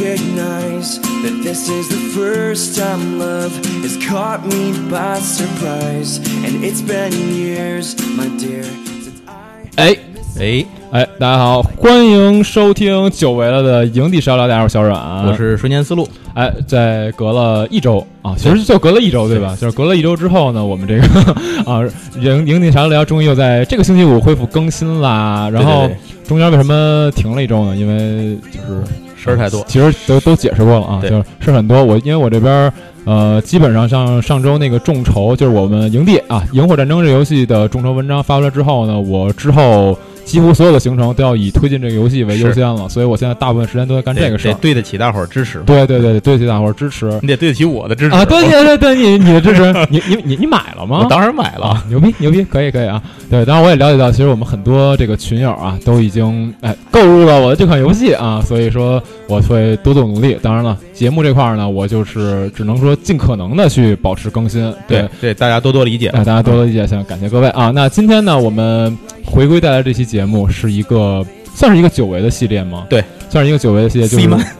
recognize that this is the first time love has caught me by surprise. And it's been years, my dear, since I. 哎哎，哎，大家好，欢迎收听久违了的营地少聊，大家好，我是小阮，我是瞬间思路，哎，在隔了一周啊，其实就隔了一周，对吧？就是隔了一周之后呢，我们这个 啊，营营地少聊终于又在这个星期五恢复更新啦。然后中间为什么停了一周呢？因为就是事儿太多，其实都都解释过了啊，就是事儿很多。我因为我这边儿呃，基本上像上周那个众筹，就是我们营地啊，《萤火战争》这游戏的众筹文章发出来之后呢，我之后几乎所有的行程都要以推进这个游戏为优先了，所以我现在大部分时间都在干这个事儿得。对得起大伙儿支持，对对对，对得起大伙儿支持你得对得起我的支持啊！对对对对，你你的支持，你你你你买了吗？我当然买了啊，，牛逼牛逼，可以可以啊！对，当然我也了解到，其实我们很多这个群友啊，都已经哎购入了我的这款游戏啊，所以说我会多做努力。当然了，节目这块儿呢，我就是只能说尽可能的去保持更新。对，对，大家多多理解哎，大家多多理解，行，感谢各位啊！那今天呢，我们回归带来这期节目是一个算是一个久违的系列吗？对，算是一个久违的系列，就是 C 曼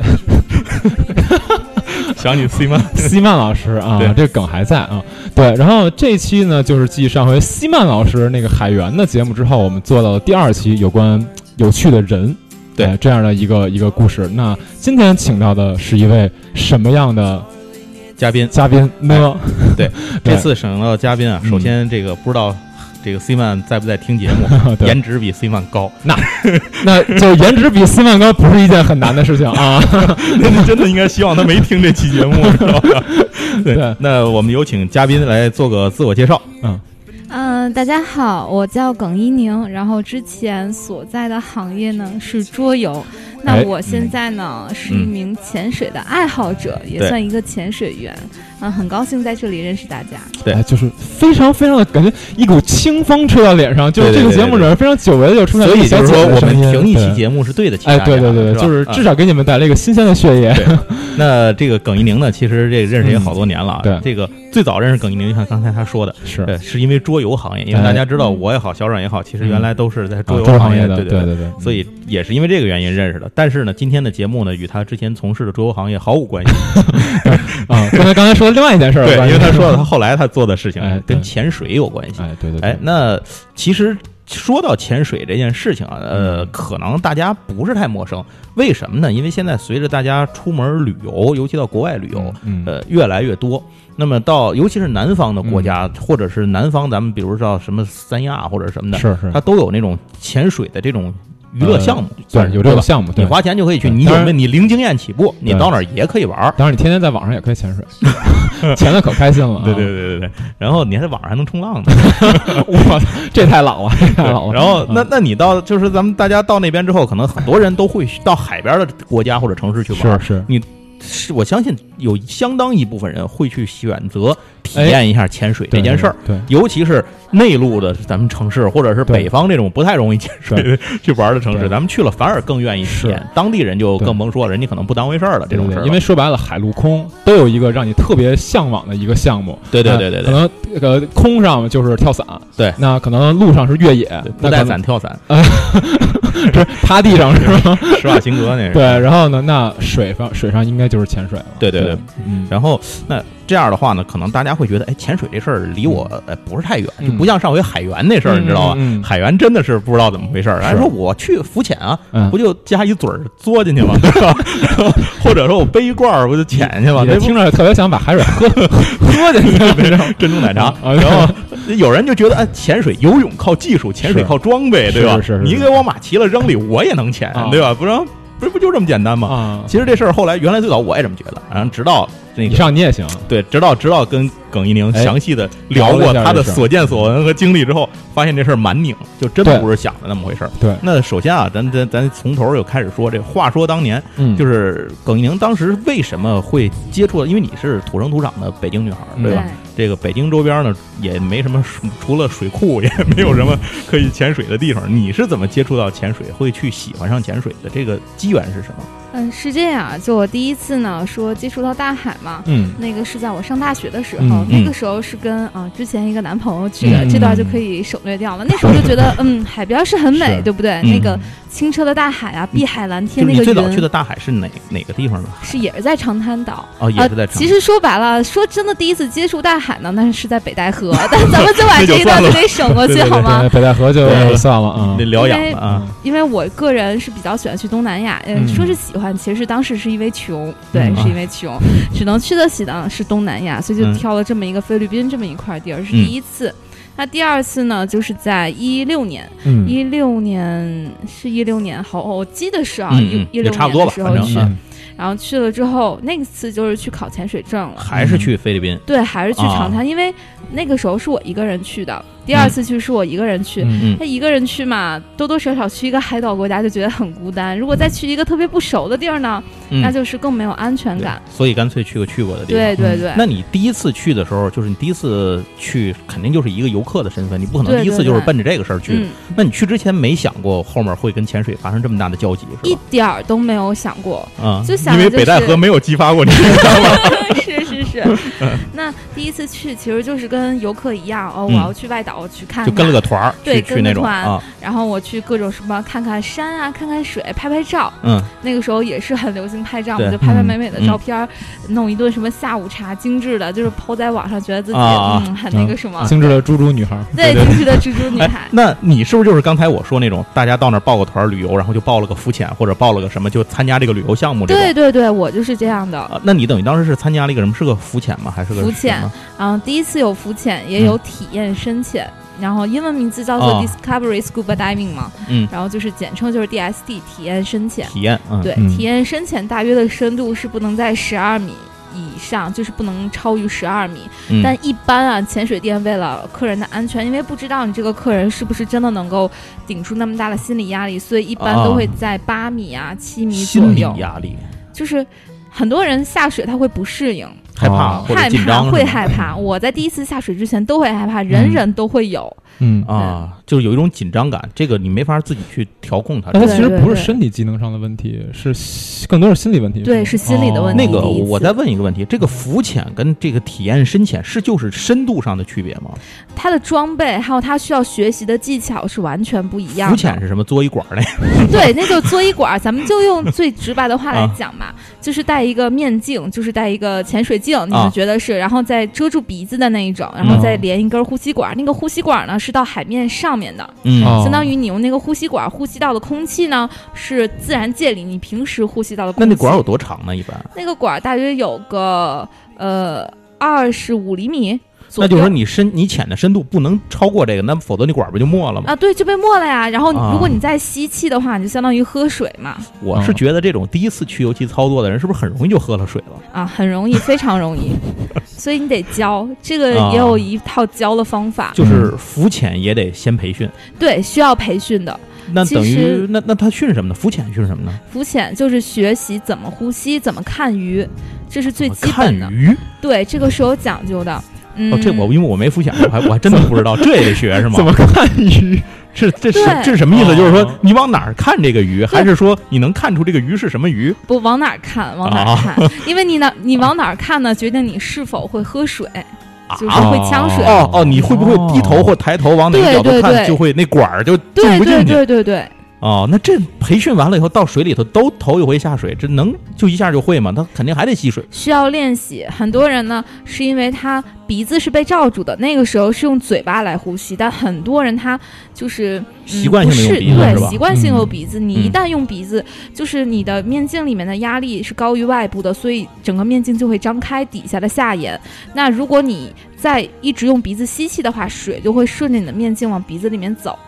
想你 C 曼，西曼老师啊对，这个梗还在啊。对，然后这期呢，就是继上回西曼老师那个海源的节目之后，我们做到了第二期有关有趣的人，对哎这样的一个一个故事。那今天请到的是一位什么样的嘉宾，嘉宾呢？对，对这次省到的嘉宾啊，嗯首先这个不知道这个 C 曼在不在听节目，颜值比 C 曼高，那 那就颜值比 C 曼高不是一件很难的事情啊。真的应该希望他没听这期节目，知道吧？对那我们有请嘉宾来做个自我介绍。嗯。嗯、大家好，我叫耿一宁，然后之前所在的行业呢是桌游，那哎。我现在呢、是一名潜水的爱好者，也算一个潜水员，嗯、很高兴在这里认识大家。对哎，就是非常非常的感觉一股清风吹到脸上，就是这个节目里面非常久违的就出现所以了一个小就是说，我们停一期节目是对得起大哎，家对对对对，就是啊。至少给你们带来一个新鲜的血液。那这个耿一宁呢，其实这个认识也好多年了对。这个最早认识耿一宁，就像刚才他说的，是。对，是因为桌游行业，因为哎。大家知道我也好，小阮也好，其实原来都是在桌游啊行业的，对对。对。对，所以也是因为这个原因认识的，但是呢，今天的节目呢，与他之前从事的桌游行业毫无关系。啊，刚才刚才说的另外一件事儿有对，关系，因为他说了，他后来他做的事情哎跟潜水有关系。哎，对对，对哎，那其实说到潜水这件事情啊，呃，可能大家不是太陌生。为什么呢？因为现在随着大家出门旅游，尤其到国外旅游，嗯，呃，越来越多。那么到尤其是南方的国家，或者是南方，咱们比如说什么三亚或者什么的，是是它，都有那种潜水的这种娱乐项目，对算是有这个项目，你。花钱就可以去。你有没有？你零经验起步，你到哪儿也可以玩儿。当然，你天天在网上也可以潜水，潜的可开心了啊。对对对对对，然后你还在网上还能冲浪呢。我这太老了，太老了。然后，那嗯那你到就是咱们大家到那边之后，可能很多人都会到海边的国家或者城市去玩。是是，你是我相信有相当一部分人会去选择体验一下潜水这件事儿。，对，尤其是内陆的咱们城市，或者是北方这种不太容易潜水 去玩的城市，咱们去了反而更愿意体验是。当地人就更甭说了，人家可能不当回事儿了这种事儿因为说白了，海陆空都有一个让你特别向往的一个项目。对对对对对，呃可能呃空上就是跳伞，对那可能路上是越野，不带伞跳伞，是趴地上是吗？施瓦辛格那是。对，然后呢，那水上水上应该就是潜水了。对对对，嗯，然后那这样的话呢，可能大家会觉得，哎，潜水这事儿离我呃不是太远，嗯就不像上回海员那事儿，你知道吧？海员真的是不知道怎么回事儿，还是说我去浮潜啊，嗯不就加一嘴儿嘬进去吗？对吧？或者说我背一罐儿不就潜进去吗？听着特别想把海水喝 喝进去，那种珍珠奶茶。啊然后有人就觉得，哎，潜水游泳靠技术，潜水靠装备，对吧？是是是你给我马骑了扔里，我也能潜啊，对吧？不然不是不就这么简单吗？啊，其实这事儿后来原来最早我也这么觉得，然后直到那以个上你也行，对，直到直到跟耿一宁哎详细的聊过他的所见所闻和经历之后，发现这事儿蛮拧，就真对不是想的那么回事儿。对，那首先啊，咱咱咱从头又开始说，这话说当年，嗯，就是耿一宁当时为什么会接触？因为你是土生土长的北京女孩儿，嗯对吧？这个北京周边呢，也没什么水，除了水库，也没有什么可以潜水的地方。你是怎么接触到潜水，会去喜欢上潜水的？这个机缘是什么？嗯，是这样，就我第一次呢说接触到大海嘛，嗯那个是在我上大学的时候，嗯那个时候是跟啊、之前一个男朋友去的，嗯这段就可以省略掉了。那时候就觉得，嗯，海边是很美，对不对？嗯那个清澈的大海啊，碧海蓝天那个最早去的大海是哪哪个地方呢？是也是在长滩岛。哦，也是在长呃。其实说白了，说真的，第一次接触大海呢，那是在北戴河，但咱们就把这一段就给省过去对对对好吗对，？北戴河就算了啊得。疗养因为了啊。因为我个人是比较喜欢去东南亚，嗯，嗯说是喜欢，其实当时是因为穷，对，嗯是因为穷，只能去得起的是东南亚，所以就嗯挑了这么一个菲律宾这么一块地儿，是嗯第一次。那第二次呢，就是在一六年，嗯一六年是一六年，好，我记得是啊，一一六差不多吧年的时候去，然后去了之后，那次就是去考潜水证了。还是去菲律宾。对，还是去啊长滩，因为那个时候是我一个人去的，第二次去是我一个人去。他一个人去嘛，多多少少去一个海岛国家就觉得很孤单。如果再去一个特别不熟的地儿呢，嗯，那就是更没有安全感。所以干脆去个去过的地方。对对对，那你第一次去的时候，就是你第一次去，肯定就是一个游客的身份，你不可能对第一次就是奔着这个事儿去那你去之前没想过后面会跟潜水发生这么大的交集，是一吧？点儿都没有想过。啊，就想因为就北戴河没有激发过你，知道吗？是 是是，那第一次去其实就是跟游客一样哦，我嗯要去外岛去看看，就跟了个团儿对去去那种啊，然后我去各种什么看看山啊，看看水，拍拍照。嗯，那个时候也是很流行拍照嘛，对就拍拍美美的嗯照片儿，弄一顿什么下午茶，精致的，就是抛在网上，觉得自己、啊嗯很那个什么，精致的猪猪女孩，对对对精致的猪猪女哎孩，。那你是不是就是刚才我说那种，大家到那儿报个团旅游，然后就报了个浮潜或者报了个什么，就参加这个旅游项目？对对对，我就是这样的。啊，那你等于当时是参加了一个什么？是个浮潜吗？还是个浮潜什么嗯，第一次有浮潜，也有体验深潜，然后英文名字叫做哦。Discovery Scuba Diving 嘛，嗯，然后就是简称就是 DSD 体验深浅。体验，嗯，对，嗯。体验深浅大约的深度是不能在十二米以上，就是不能超于十二米。嗯，但一般啊，潜水店为了客人的安全，因为不知道你这个客人是不是真的能够顶住那么大的心理压力，所以一般都会在八米啊、七米左心理右。压力，就是很多人下水他会不适应，害怕哦或者害怕会紧张是吗害怕。我在第一次下水之前都会害怕，人嗯人都会有。嗯，啊，就是有一种紧张感，这个你没法自己去调控它。那它其实不是身体机能上的问题，是更多是心理问题。对，是心理的问哦题。那个，我再问一个问题：这个浮潜跟这个体验深潜是就是深度上的区别吗？它的装备还有它需要学习的技巧是完全不一样的。浮潜是什么？嘬一管儿嘞？对，那就嘬一管儿，咱们就用最直白的话来啊讲嘛，就是戴一个面镜，就是戴一个潜水镜，你啊们觉得是，然后再遮住鼻子的那一种，然后再连一根呼吸管儿，那个呼吸管呢是到海面上面的，嗯哦相当于你用那个呼吸管呼吸到的空气呢是自然界里你平时呼吸到的空气。那那管儿有多长呢？一般？那个管儿大约有个呃二十五厘米。那就是说你深你浅的深度不能超过这个，那否则你管儿不就没了吗？啊，对，就被没了呀。然后啊如果你再吸气的话，你就相当于喝水嘛，我是觉得这种第一次去油漆操作的人，是不是很容易就喝了水了？啊，很容易，非常容易。所以你得教，这个啊也有一套教的方法，就是浮潜也得先培训，对，需要培训的。那等于其实那那他训什么呢？浮潜训什么呢？浮潜就是学习怎么呼吸，怎么看鱼，这是最基本的。鱼对，这个是有讲究的。嗯，哦，这我因为我没浮潜过，我还我还真的不知道，这也得学是吗？怎么看鱼？是这是这是什么意思？哦就是说你往哪儿看这个鱼，还是说你能看出这个鱼是什么鱼？不往哪儿看，往哪啊儿看，因为你哪你往哪儿看呢，决定你是否会喝水，就是啊会呛水。哦哦，你会不会低头或抬头往哪个角度看，对对对就会那管儿就进对对不进去？对对对，哦，那这培训完了以后，到水里头都头一回下水，这能就一下就会吗？他肯定还得吸水。需要练习。很多人呢，是因为他鼻子是被罩住的，那个时候是用嘴巴来呼吸，但很多人他就是、嗯习惯性对，习惯性用嗯鼻子。你一嗯旦用鼻子，就是你的面镜里面的压力是高于外部的，所以整个面镜就会张开底下的下沿。那如果你再一直用鼻子吸气的话，水就会顺着你的面镜往鼻子里面走，哦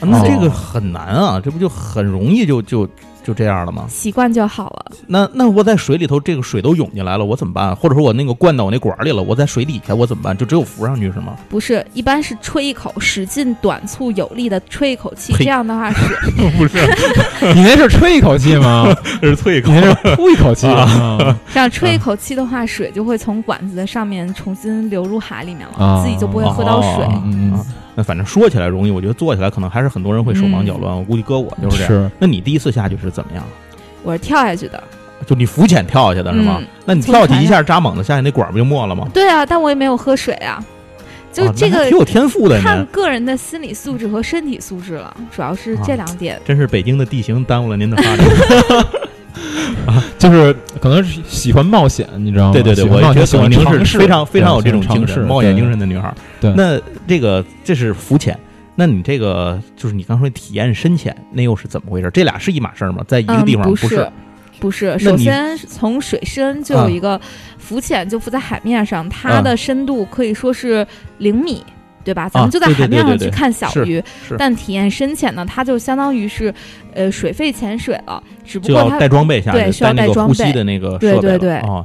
那这个很难啊，这不就很容易就就就这样了吗？习惯就好了。那那我在水里头，这个水都涌进来了，我怎么办？或者说我那个灌到我那管儿里了，我在水底下我怎么办？就只有浮上去是吗？不是，一般是吹一口，使劲、短促、有力的吹一口气，这样的话是 不是，你那是吹一口气吗？这 是吹一口你那是呼一口气啊？这样吹一口气的话，水就会从管子的上面重新流入海里面了，啊自己就不会喝到水。哦嗯啊那反正说起来容易，我觉得做起来可能还是很多人会手忙脚乱。我估计搁我就是这样。是那你第一次下去是怎么样？我是跳下去的，就你浮潜跳下去的是吗？嗯那你跳下去一下扎猛子下去，那管儿不就没了吗？对啊，但我也没有喝水啊。就这个啊挺有天赋的看，个人的心理素质和身体素质了，主要是这两点。真是北京的地形耽误了您的发展。就是可能是喜欢冒险，你知道吗？对对对，我觉得喜欢尝试是非常非常有这种精神、冒险对精神的女孩儿。对那这个这是浮潜，那你这个就是你刚说体验深浅，那又是怎么回事？这俩是一码事儿吗？在一个地方嗯、不是？不是，首先从水深就啊有一个浮潜，就浮在海面上，它啊的深度可以说是零米。对吧？咱们就在海面上去看小是鱼，是但体验深潜呢，它就相当于是，呃，水肺潜水了，只不过它带装备下去，对需要带装备的那个对对对哦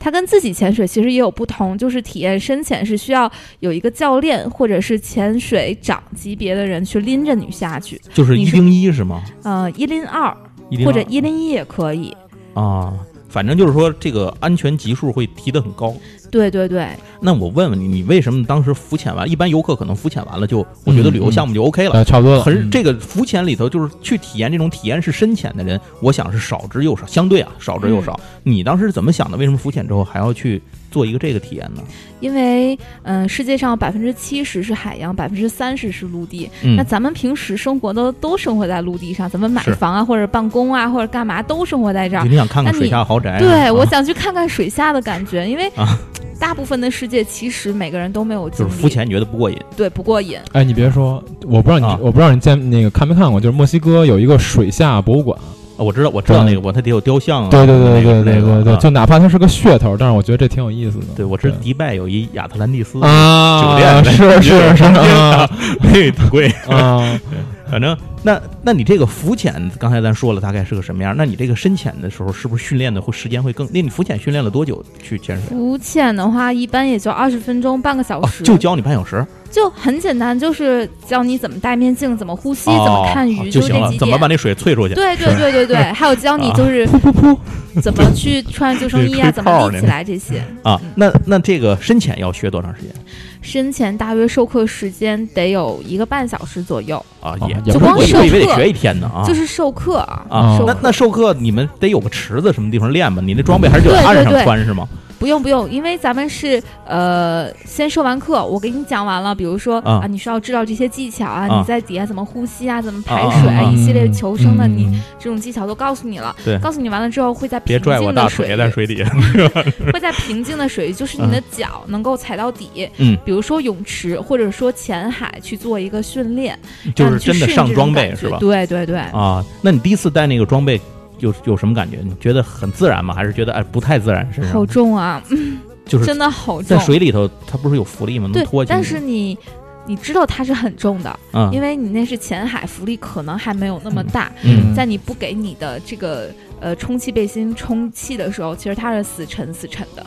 它跟自己潜水其实也有不同，就是体验深潜是需要有一个教练或者是潜水长级别的人去拎着你下去，就是一零一是吗？呃，一拎二或者一拎一也可以。啊，反正就是说这个安全级数会提得很高。对对对，那我问问你，你为什么当时浮潜完？一般游客可能浮潜完了就，我觉得旅游项目就 OK 了。呃，差不多了。嗯很这个浮潜里头，就是去体验这种体验式深潜的人，我想是少之又少，相对啊少之又少。嗯你当时是怎么想的？为什么浮潜之后还要去做一个这个体验呢？因为嗯、呃世界上百分之七十是海洋，百分之三十是陆地。嗯那咱们平时生活的都生活在陆地上，咱们买房啊，或者办公啊，或者干嘛都生活在这儿。你想看看水下豪宅啊？对，我啊想去看看水下的感觉，因为啊大部分的世界其实每个人都没有经历，就是肤浅，你觉得不过瘾？对不过瘾。哎，你别说，我不知道你，啊我不知道你见那个看没看过，就是墨西哥有一个水下博物馆。啊我知道，我知道对那个，我它得有雕像啊。对对对对对对对，就哪怕它是个噱头，但是我觉得这挺有意思的。对我知道迪拜有一亚特兰蒂斯啊，酒店是是是 啊那个挺贵。啊，反正那那你这个浮潜，刚才咱说了大概是个什么样？那你这个深潜的时候，是不是训练的会时间会更？那你浮潜训练了多久去潜水？浮潜的话，一般也就二十分钟，半个小哦时，，就教你半小时，就很简单，就是教你怎么戴面镜，怎么呼吸，哦怎么看鱼，就行了怎么把。那水啐出去？对对对对对，还有教你啊就是噗噗噗 怎么去穿救生衣啊，怎么立起来这些。啊嗯，那那这个深潜要学多长时间深潜大约授课时间得有一个半小时左右，啊？也就光我以为得授课学一天呢啊。就是授课啊。那那授课你们得有个池子什么地方练吧？你那装备还是就在岸上对对对穿是吗？不用不用，因为咱们是呃先授完课，我给你讲完了，比如说啊你需要知道这些技巧啊，啊你在底下怎么呼吸啊，怎么排啊水啊啊一系列求生的，你嗯这种技巧都告诉你了。对告诉你完了之后，会在别平拽我大静的水腿 在水底下。会在平静的水域，就是你的脚能够踩到底。嗯，比如说泳池或者说浅海去做一个训练，就是真的上装备是吧？对对对，啊，那你第一次带那个装备有有什么感觉？你觉得很自然吗？还是觉得哎不太自然？身好重啊，就是真的好重在。水里头，它不是有浮力吗？能对。但是你你知道它是很重的，嗯，因为你那是浅海，浮力可能还没有那么大。嗯在你不给你的这个呃充气背心充气的时候，其实它是死沉死沉的，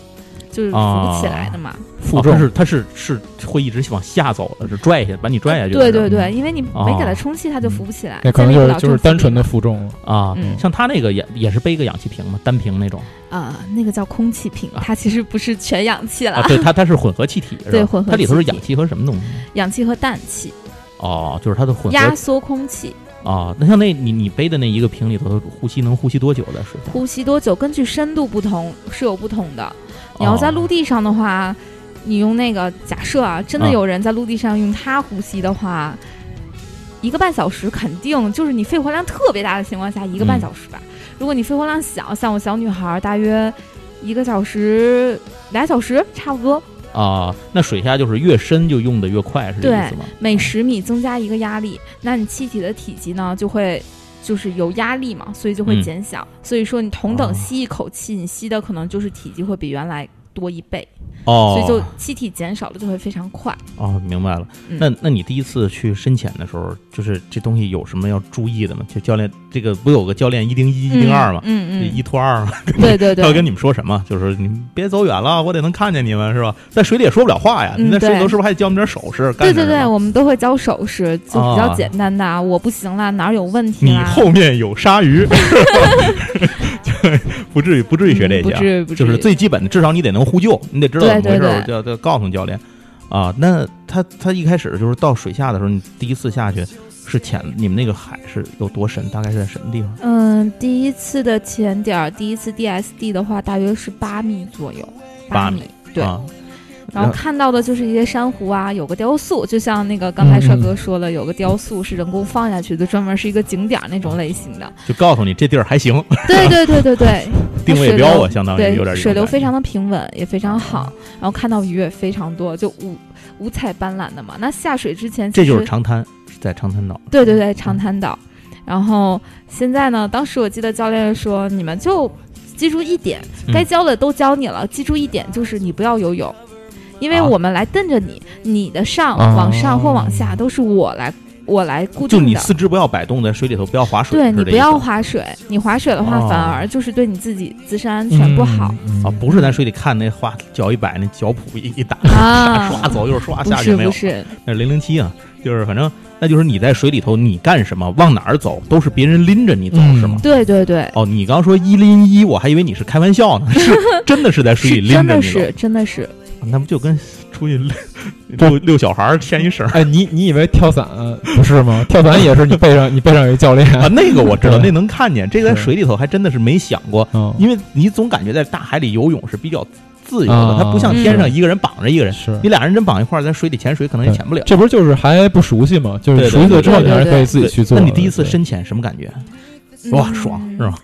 就是浮不起来的嘛。哦负重它是它是是会一直往下走的，是拽下把你拽下去的。是对对对，因为你哦没给它充气，它就浮不起来。那可能就是就是单纯的负重了。啊，嗯像它那个也也是背个氧气瓶嘛，单瓶那种啊、那个叫空气瓶，啊它其实不是全氧气了，啊，对，它它是混合气体，是吧对混合它里头是氧气和什么东西？氧气和氮气，哦，就是它的混合压缩空气。啊。那像那你你背的那一个瓶里头，呼吸能呼吸多久的时间？呼吸多久，根据深度不同是有不同的。你要在哦陆地上的话，你用那个假设啊，真的啊有人在陆地上用它呼吸的话，一个半小时肯定就是你肺活量特别大的情况下，一个半嗯小时吧。如果你肺活量小，像我小女孩儿，大约一个小时、俩小时差不多。啊，那水下就是越深就用的越快，是这意思吗？每十米增加一个压力，那你气体的体积呢就会就是有压力嘛，所以就会嗯减小。所以说你同哦等吸一口气，你吸的可能就是体积会比原来多一倍，哦，所以就气体减少了就会非常快。哦，明白了。嗯那那你第一次去深潜的时候，就是这东西有什么要注意的吗？就教练这个不有个教练一零一、一零二吗？嗯嗯一拖二嘛，嗯，对对对，他要跟你们说什么？就是你们别走远了，我得能看见你们，是吧？在水里也说不了话呀，嗯你在水里头是不是还得教我们点手势？对对对，我们都会教手势，就比啊较简单的啊，我不行了，哪儿有问题你？后面有鲨鱼，就 不至于不至于学这些就是最基本的，至少你得能呼救，你得知道怎么回事儿，对对对就要就告诉教练啊。那他他一开始就是到水下的时候，你第一次下去是潜，你们那个海是有多深？大概是在什么地方？嗯，第一次的潜点儿，第一次 DSD 的话，大约是八米左右，八米米，对。啊，然后看到的就是一些珊瑚啊，有个雕塑，就像那个刚才帅哥说了，有个雕塑是人工放下去的，专门是一个景点儿那种类型的。就告诉你这地儿还行，对对对对对，定位标啊，相当于对有点水流非常的的平稳，也非常好，然后看到鱼也非常多，就五五彩斑斓的嘛。那下水之前，这就是长滩，在长滩岛。对对对，长滩岛。然后现在呢，当时我记得教练说，你们就记住一点，嗯该教的都教你了，记住一点就是你不要游泳，因为啊我们来瞪着你，你的上、哦往上或往下都是我来我来固就定的。你四肢不要摆动，在水里头不要划水。对你不要划水，你划水的话哦反而就是对你自己自身安全不好、嗯啊，不是咱水里看那划脚一摆，那脚蹼一一打，啊。刷走又刷不下去没有是不？是，那是零零七啊，就是反正那就是你在水里头，你干什么往哪儿走，都是别人拎着你走，嗯是吗？对对对，哦，你刚说一拎一，我还以为你是开玩笑呢，是真的是在水里 拎着你走，真的是真的是，那不就跟出去遛遛遛小孩儿牵一绳儿哎，你你以为跳伞不是吗？跳伞也是你背上你背上有一教练啊？那个我知道，那能看见，这个在水里头还真的是没想过，嗯，因为你总感觉在大海里游泳是比较自由的，啊它不像天上一个人绑着一个人，是你俩人真绑一块儿，在水里潜水可能也潜不了。这不是就是还不熟悉吗？就是熟悉了之后，你还是可以自己去做。那你第一次深潜什么感觉？哇，嗯爽是吧？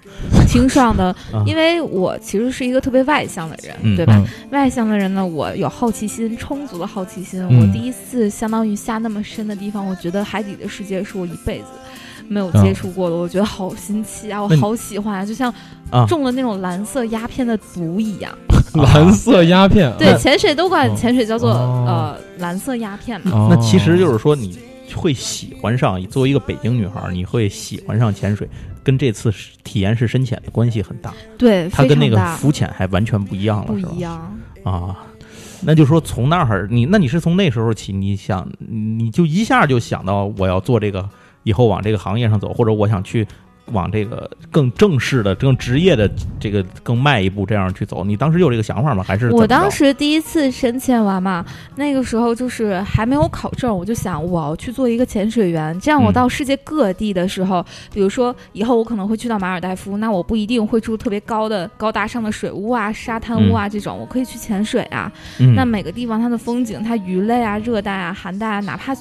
挺爽的 啊，因为我其实是一个特别外向的人，嗯对吧？嗯外向的人呢，我有好奇心，充足的好奇心。嗯我第一次相当于下那么深的地方，我觉得海底的世界是我一辈子没有接触过的，我觉得好新奇啊，我好喜欢啊，就像啊中了那种蓝色鸦片的毒一样。蓝色鸦片，对，潜水都管哦潜水叫做、哦呃蓝色鸦片嘛。哦那其实就是说你会喜欢上，作为一个北京女孩儿，你会喜欢上潜水，跟这次体验式深潜的关系很大。对，它跟那个浮潜还完全不一样了，不是吧？一样。啊，那就说从那儿你，那你是从那时候起，你想你就一下就想到我要做这个，以后往这个行业上走，或者我想去往这个更正式的、更职业的这个更迈一步，这样去走。你当时有这个想法吗？还是我当时第一次深潜完嘛，那个时候就是还没有考证，我就想我要去做一个潜水员，这样我嗯到世界各地的时候，比如说以后我可能会去到马尔代夫，那我不一定会住特别高的高大上的水屋啊、沙滩屋啊这种，我可以去潜水啊。嗯那每个地方它的风景，它鱼类啊、热带啊、寒带啊，哪怕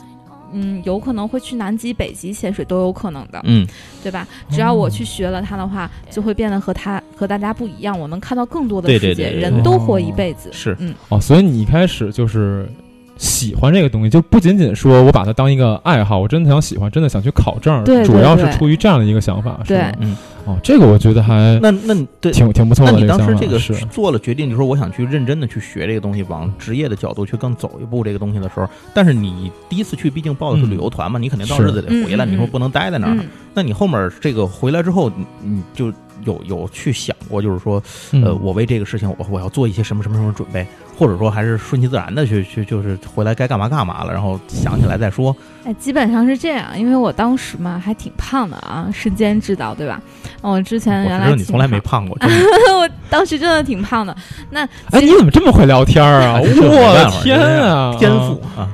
嗯有可能会去南极、北极潜水都有可能的，嗯对吧？只要我去学了它的话，就会变得和它和大家不一样，我能看到更多的世界，对对对人都活一辈子。是嗯，哦，所以你一开始就是喜欢这个东西，就不仅仅说我把它当一个爱好，我真的想喜欢，真的想去考证，对对主要是出于这样的一个想法，是对吧嗯，哦，这个我觉得还那那你对。挺挺不错的。当时这个是做了决定，就是说我想去认真的去学这个东西，往职业的角度去更走一步这个东西的时候，但是你第一次去，毕竟报的是旅游团嘛，你肯定到日子得回来，你说不能待在那儿。嗯，那你后面这个回来之后，你你就有有去想过，就是说，嗯呃，我为这个事情，我我要做一些什么什么什么准备，或者说还是顺其自然的去去，就是回来该干嘛干嘛了，然后想起来再说。哎，基本上是这样，因为我当时嘛还挺胖的啊，时间知道对吧？我之前我原来你从来没胖，过，真的我当时真的挺胖的。那哎，你怎么这么会聊天啊？我的天啊！天赋啊！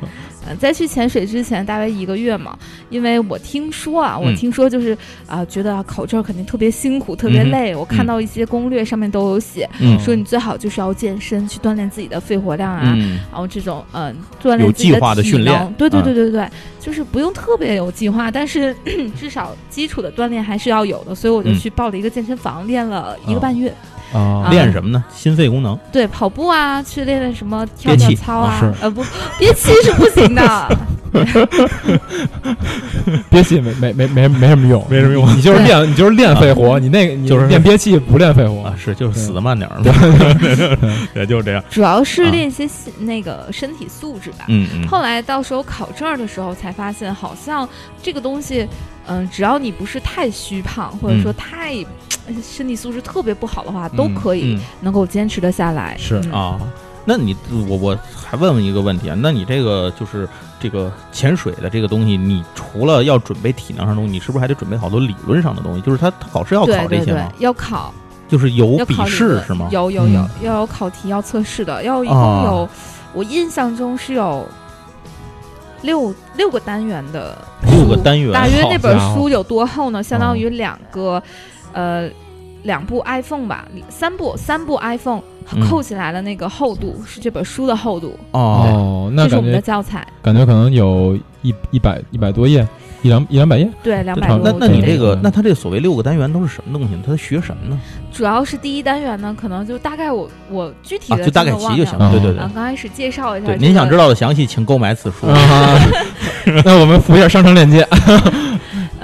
呃在去潜水之前大概一个月嘛，因为我听说啊，我嗯。听说就是啊、觉得啊考证肯定特别辛苦，特别累。我看到一些攻略上面都有写，嗯。说你最好就是要健身，去锻炼自己的肺活量啊，嗯，然后这种嗯、锻炼自己计划的体训练能。对对嗯。对对对，就是不用特别有计划，但是 至少基础的锻炼还是要有的，所以我就嗯。去报了一个健身房，练了一个半月。啊，练什么呢？心肺功能。对，跑步啊，去练练什么跳跳操啊，啊是呃不，憋气是不行的。憋气没没没没没什么用，没什么用 你你就是练 你就是练肺活，你那个你就是练憋气不练肺活啊，是就是对死的慢点儿了，对，就是这样。主要是啊练一些心那个身体素质吧。嗯嗯，后来到时候考证儿的时候才发现，好像这个东西，嗯、只要你不是太虚胖，或者说太、呃身体素质特别不好的话，都可以嗯能够坚持的下来。是嗯啊。那你我我还问问一个问题啊，那你这个就是这个潜水的这个东西，你除了要准备体能上的东西，你是不是还得准备好多理论上的东西？就是他他考试要考这些吗？，要考，就是有笔试是吗？有有有，嗯要有考题，要测试的，要一共啊有，我印象中是有六六个单元的六个单元，大约那本书有多厚呢？相当嗯于两个，呃，两部 iPhone 吧，三部三部 iPhone 嗯扣起来的那个厚度是这本书的厚度，哦，哦，那这是我们的教材。感觉可能有一一百一百多页，一两一两百页。对，两百。那那你这个，那他这所谓六个单元都是什么东西呢？它学什么呢？主要是第一单元呢，可能就大概我我具体啊，的就大概齐就行了对对对啊，刚开始介绍一下、对，这个。您想知道的详细，请购买此书。啊，那我们附一下商城链接。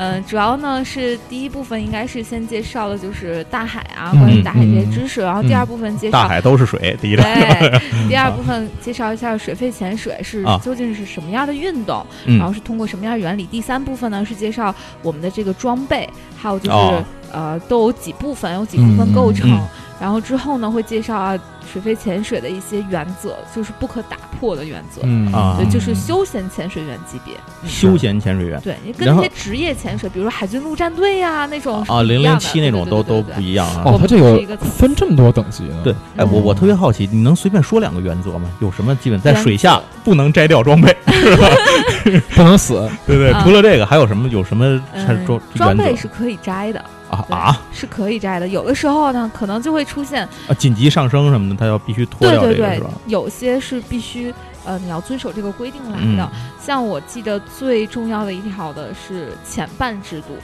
嗯，主要呢是第一部分应该是先介绍的就是大海啊，嗯关于大海这些嗯知识，然后第二部分介绍大海都是水，第一单。对，第二部分介绍一下水肺潜水是啊究竟是什么样的运动，然后嗯，是通过什么样的原理。第三部分呢是介绍我们的这个装备，还有就是、哦呃都有几部分，有几部分构成。然后之后呢会介绍啊水肺潜水的一些原则，就是不可打破的原则。嗯啊对，就是休闲潜水员级别，休闲潜水员对，你跟那些职业潜水，比如说海军陆战队呀、那种啊，零零七那种都都不一样啊。哦，它这个分这么多等级呢？对，哎，我我特别好奇，你能随便说两个原则吗？有什么基本在水下不能摘掉装备？不能死。对对啊除了这个，还有什么有什么嗯装装备是可以摘的，对啊啊是可以摘的。有的时候呢，可能就会出现啊！紧急上升什么的，它要必须脱对对对掉这个是吧？，有些是必须呃你要遵守这个规定来嗯的。像我记得最重要的一条的是潜伴制度，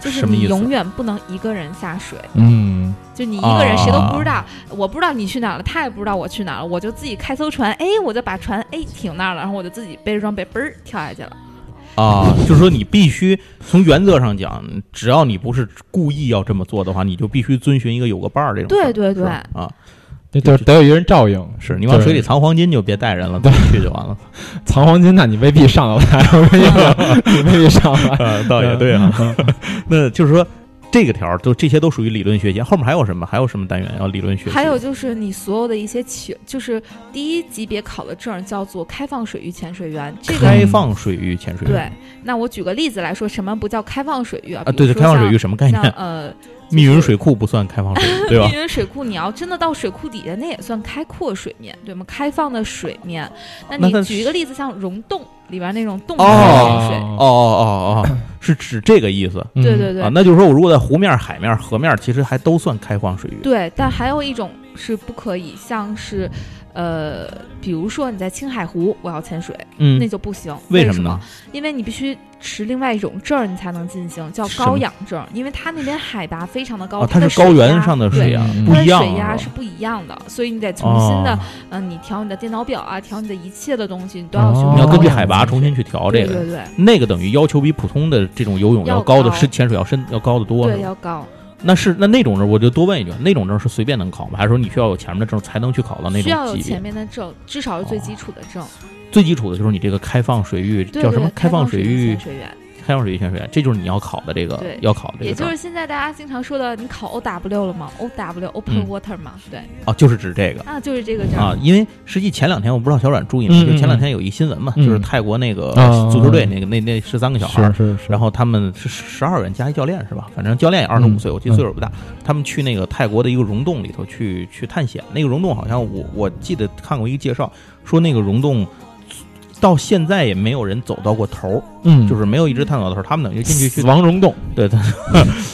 就是你永远不能一个人下水，嗯，就你一个人谁都不知道，啊我不知道你去哪儿了，他也不知道我去哪儿了，我就自己开艘船，哎，我就把船哎停那儿了，然后我就自己背着装备嘣儿跳下去了。啊，就是说你必须从原则上讲，只要你不是故意要这么做的话，你就必须遵循一个有个伴儿这种。对对对啊，这就是得有一个人照应。是你往水里藏黄金就别带人了，对去就完了。藏黄金，那你未必上得 来，未必上来。啊，倒也对啊。那就是说，这个条儿都这些都属于理论学习，后面还有什么？还有什么单元要理论学习？还有就是你所有的一些潜，就是第一级别考的证叫做开放水域潜水员，这个开放水域潜水员。对。那我举个例子来说，什么不叫开放水域啊？啊，对对，开放水域什么概念？像呃，密云水库不算开放水域，对吧密？云水库，你要真的到水库底下，那也算开阔水面，对吗？开放的水面。那你举一个例子，像溶洞里边那种洞穴哦潜水，哦哦哦哦，是指这个意思嗯对对对啊？那就是说我如果在湖面、海面、河面，其实还都算开放水域。对，但还有一种是不可以，像是，呃，比如说你在青海湖，我要潜水，嗯那就不行。为什么呢？因为你必须持另外一种证儿，你才能进行，叫高氧证，因为它那边海拔非常的高，哦，它是高原上的水对呀嗯，不一样它水压啊是不一样的，所以你得重新的，哦嗯、你调你的电脑表啊，调你的一切的东西，你都要去哦你要根据海拔重新去调这个。对对对那个等于要求比普通的这种游泳要高的高深潜水要深要高得多。对要高，那是那那种证，我就多问一句，那种证是随便能考吗？还是说你需要有前面的证才能去考到那需要有前？面的证，至少是最基础的证。最基础的就是你这个开放水域对叫什么？开放水域员，开放水域潜水员，这就是你要考的这个要考的这也就是现在大家经常说的，你考 O W 了吗？O W Open 嗯 Water 嘛，对，哦，就是指这个。啊就是这个证啊，因为实际前两天我不知道小阮注意没，嗯就前两天有一新闻嘛，嗯。就是泰国那个啊足球队那个那那十三个小孩儿，是是是，然后他们是十二人加一教练是吧？反正教练也二十五嗯岁，我记得岁数不大。他们去那个泰国的一个溶洞里头去去探险，那个溶洞好像我我记得看过一个介绍，说那个溶洞到现在也没有人走到过头儿，嗯，就是没有一直探索到头儿。他们等于进去去死亡溶洞对对，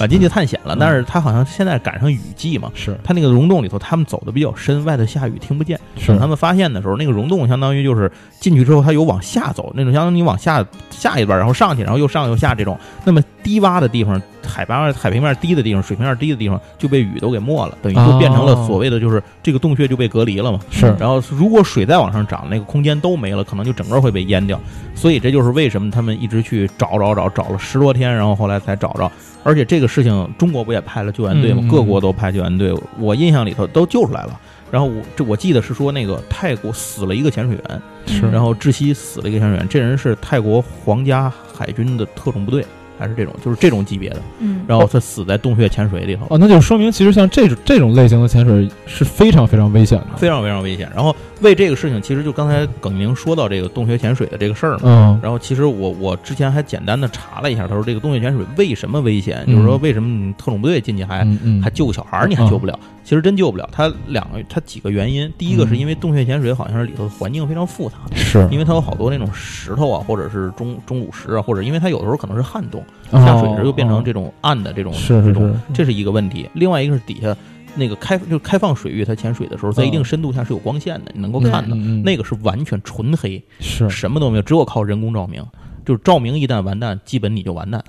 啊 进去探险了，嗯但是他好像现在赶上雨季嘛。是他那个溶洞里头，他们走的比较深，外头下雨听不见。是等他们发现的时候，那个溶洞相当于就是进去之后，它有往下走那种，相当于你往下下一段，然后上去，然后又上又下这种。那么低洼的地方，海拔海平面低的地方，水平面低的地方就被雨都给没了，等于就变成了所谓的就是这个洞穴就被隔离了嘛。是然后如果水再往上涨，那个空间都没了，可能就整个会被淹掉。所以这就是为什么他们一直去找找找，找了十多天，然后后来才找着。而且这个事情，中国不也派了救援队吗？各国都派救援队，我印象里头都救出来了。然后我这我记得是说那个泰国死了一个潜水员，是，然后窒息死了一个潜水员，这人是泰国皇家海军的特种部队，还是这种就是这种级别的。嗯，然后他死在洞穴潜水里头，哦，那就说明其实像这种这种类型的潜水是非常非常危险的。非常非常危险。然后为这个事情，其实就刚才耿宁说到这个洞穴潜水的这个事儿嘛。嗯然后其实我我之前还简单的查了一下，他说这个洞穴潜水为什么危险？嗯就是说为什么你特种部队进去还、嗯嗯，还救个小孩儿你还救不了？其实真救不了。它两个它几个原因，第一个是因为洞穴潜水好像是里头环境非常复杂，是因为它有好多那种石头啊，或者是钟钟乳石啊，或者因为它有的时候可能是旱洞，哦下水时又变成这种暗的这种是是这种是，这是一个问题。另外一个是底下那个开就是开放水域，它潜水的时候，在一定深度下是有光线的，你能够看的。那个是完全纯黑，是什么都没有，只有靠人工照明。就是照明一旦完蛋，基本你就完蛋。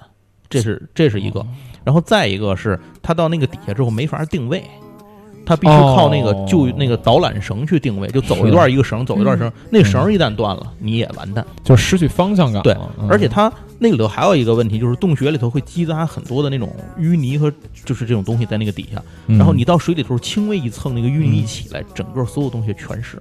这是这是一个，然后再一个是它到那个底下之后没法定位，它必须靠那个哦就那个导缆绳去定位，就走一段一个绳，走一段绳，那绳一旦断了，你也完蛋。就失去方向感对而且它那里头还有一个问题，就是洞穴里头会积攒很多的那种淤泥和就是这种东西在那个底下，嗯。然后你到水里头轻微一蹭，那个淤泥一起来，整个所有东西全是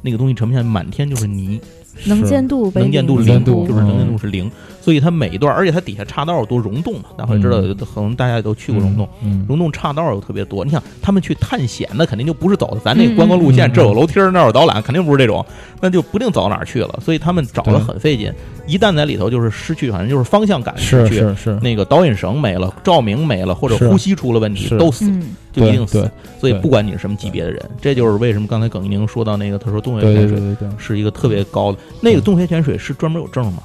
那个东西沉不下来，满天就是泥，能见度为能见度零就是能见嗯度是零，所以它每一段，而且它底下岔道有多溶洞嘛，大伙知道，嗯可能大家也都去过溶洞。嗯，溶洞岔道又特别多，你想他们去探险，那肯定就不是走的咱那观光路线，这有楼梯儿，那有导览，肯定不是这种，那就不定走到哪儿去了。所以他们找的很费劲，一旦在里头就是失去，反正就是方向感失去，是是，那个导引绳没了，照明没了，或者呼吸出了问题，都死，嗯，就一定死。所以不管你是什么级别的人，这就是为什么刚才耿一宁说到那个，他说洞穴对潜水是一个特别高的，那个洞穴潜水是专门有证吗？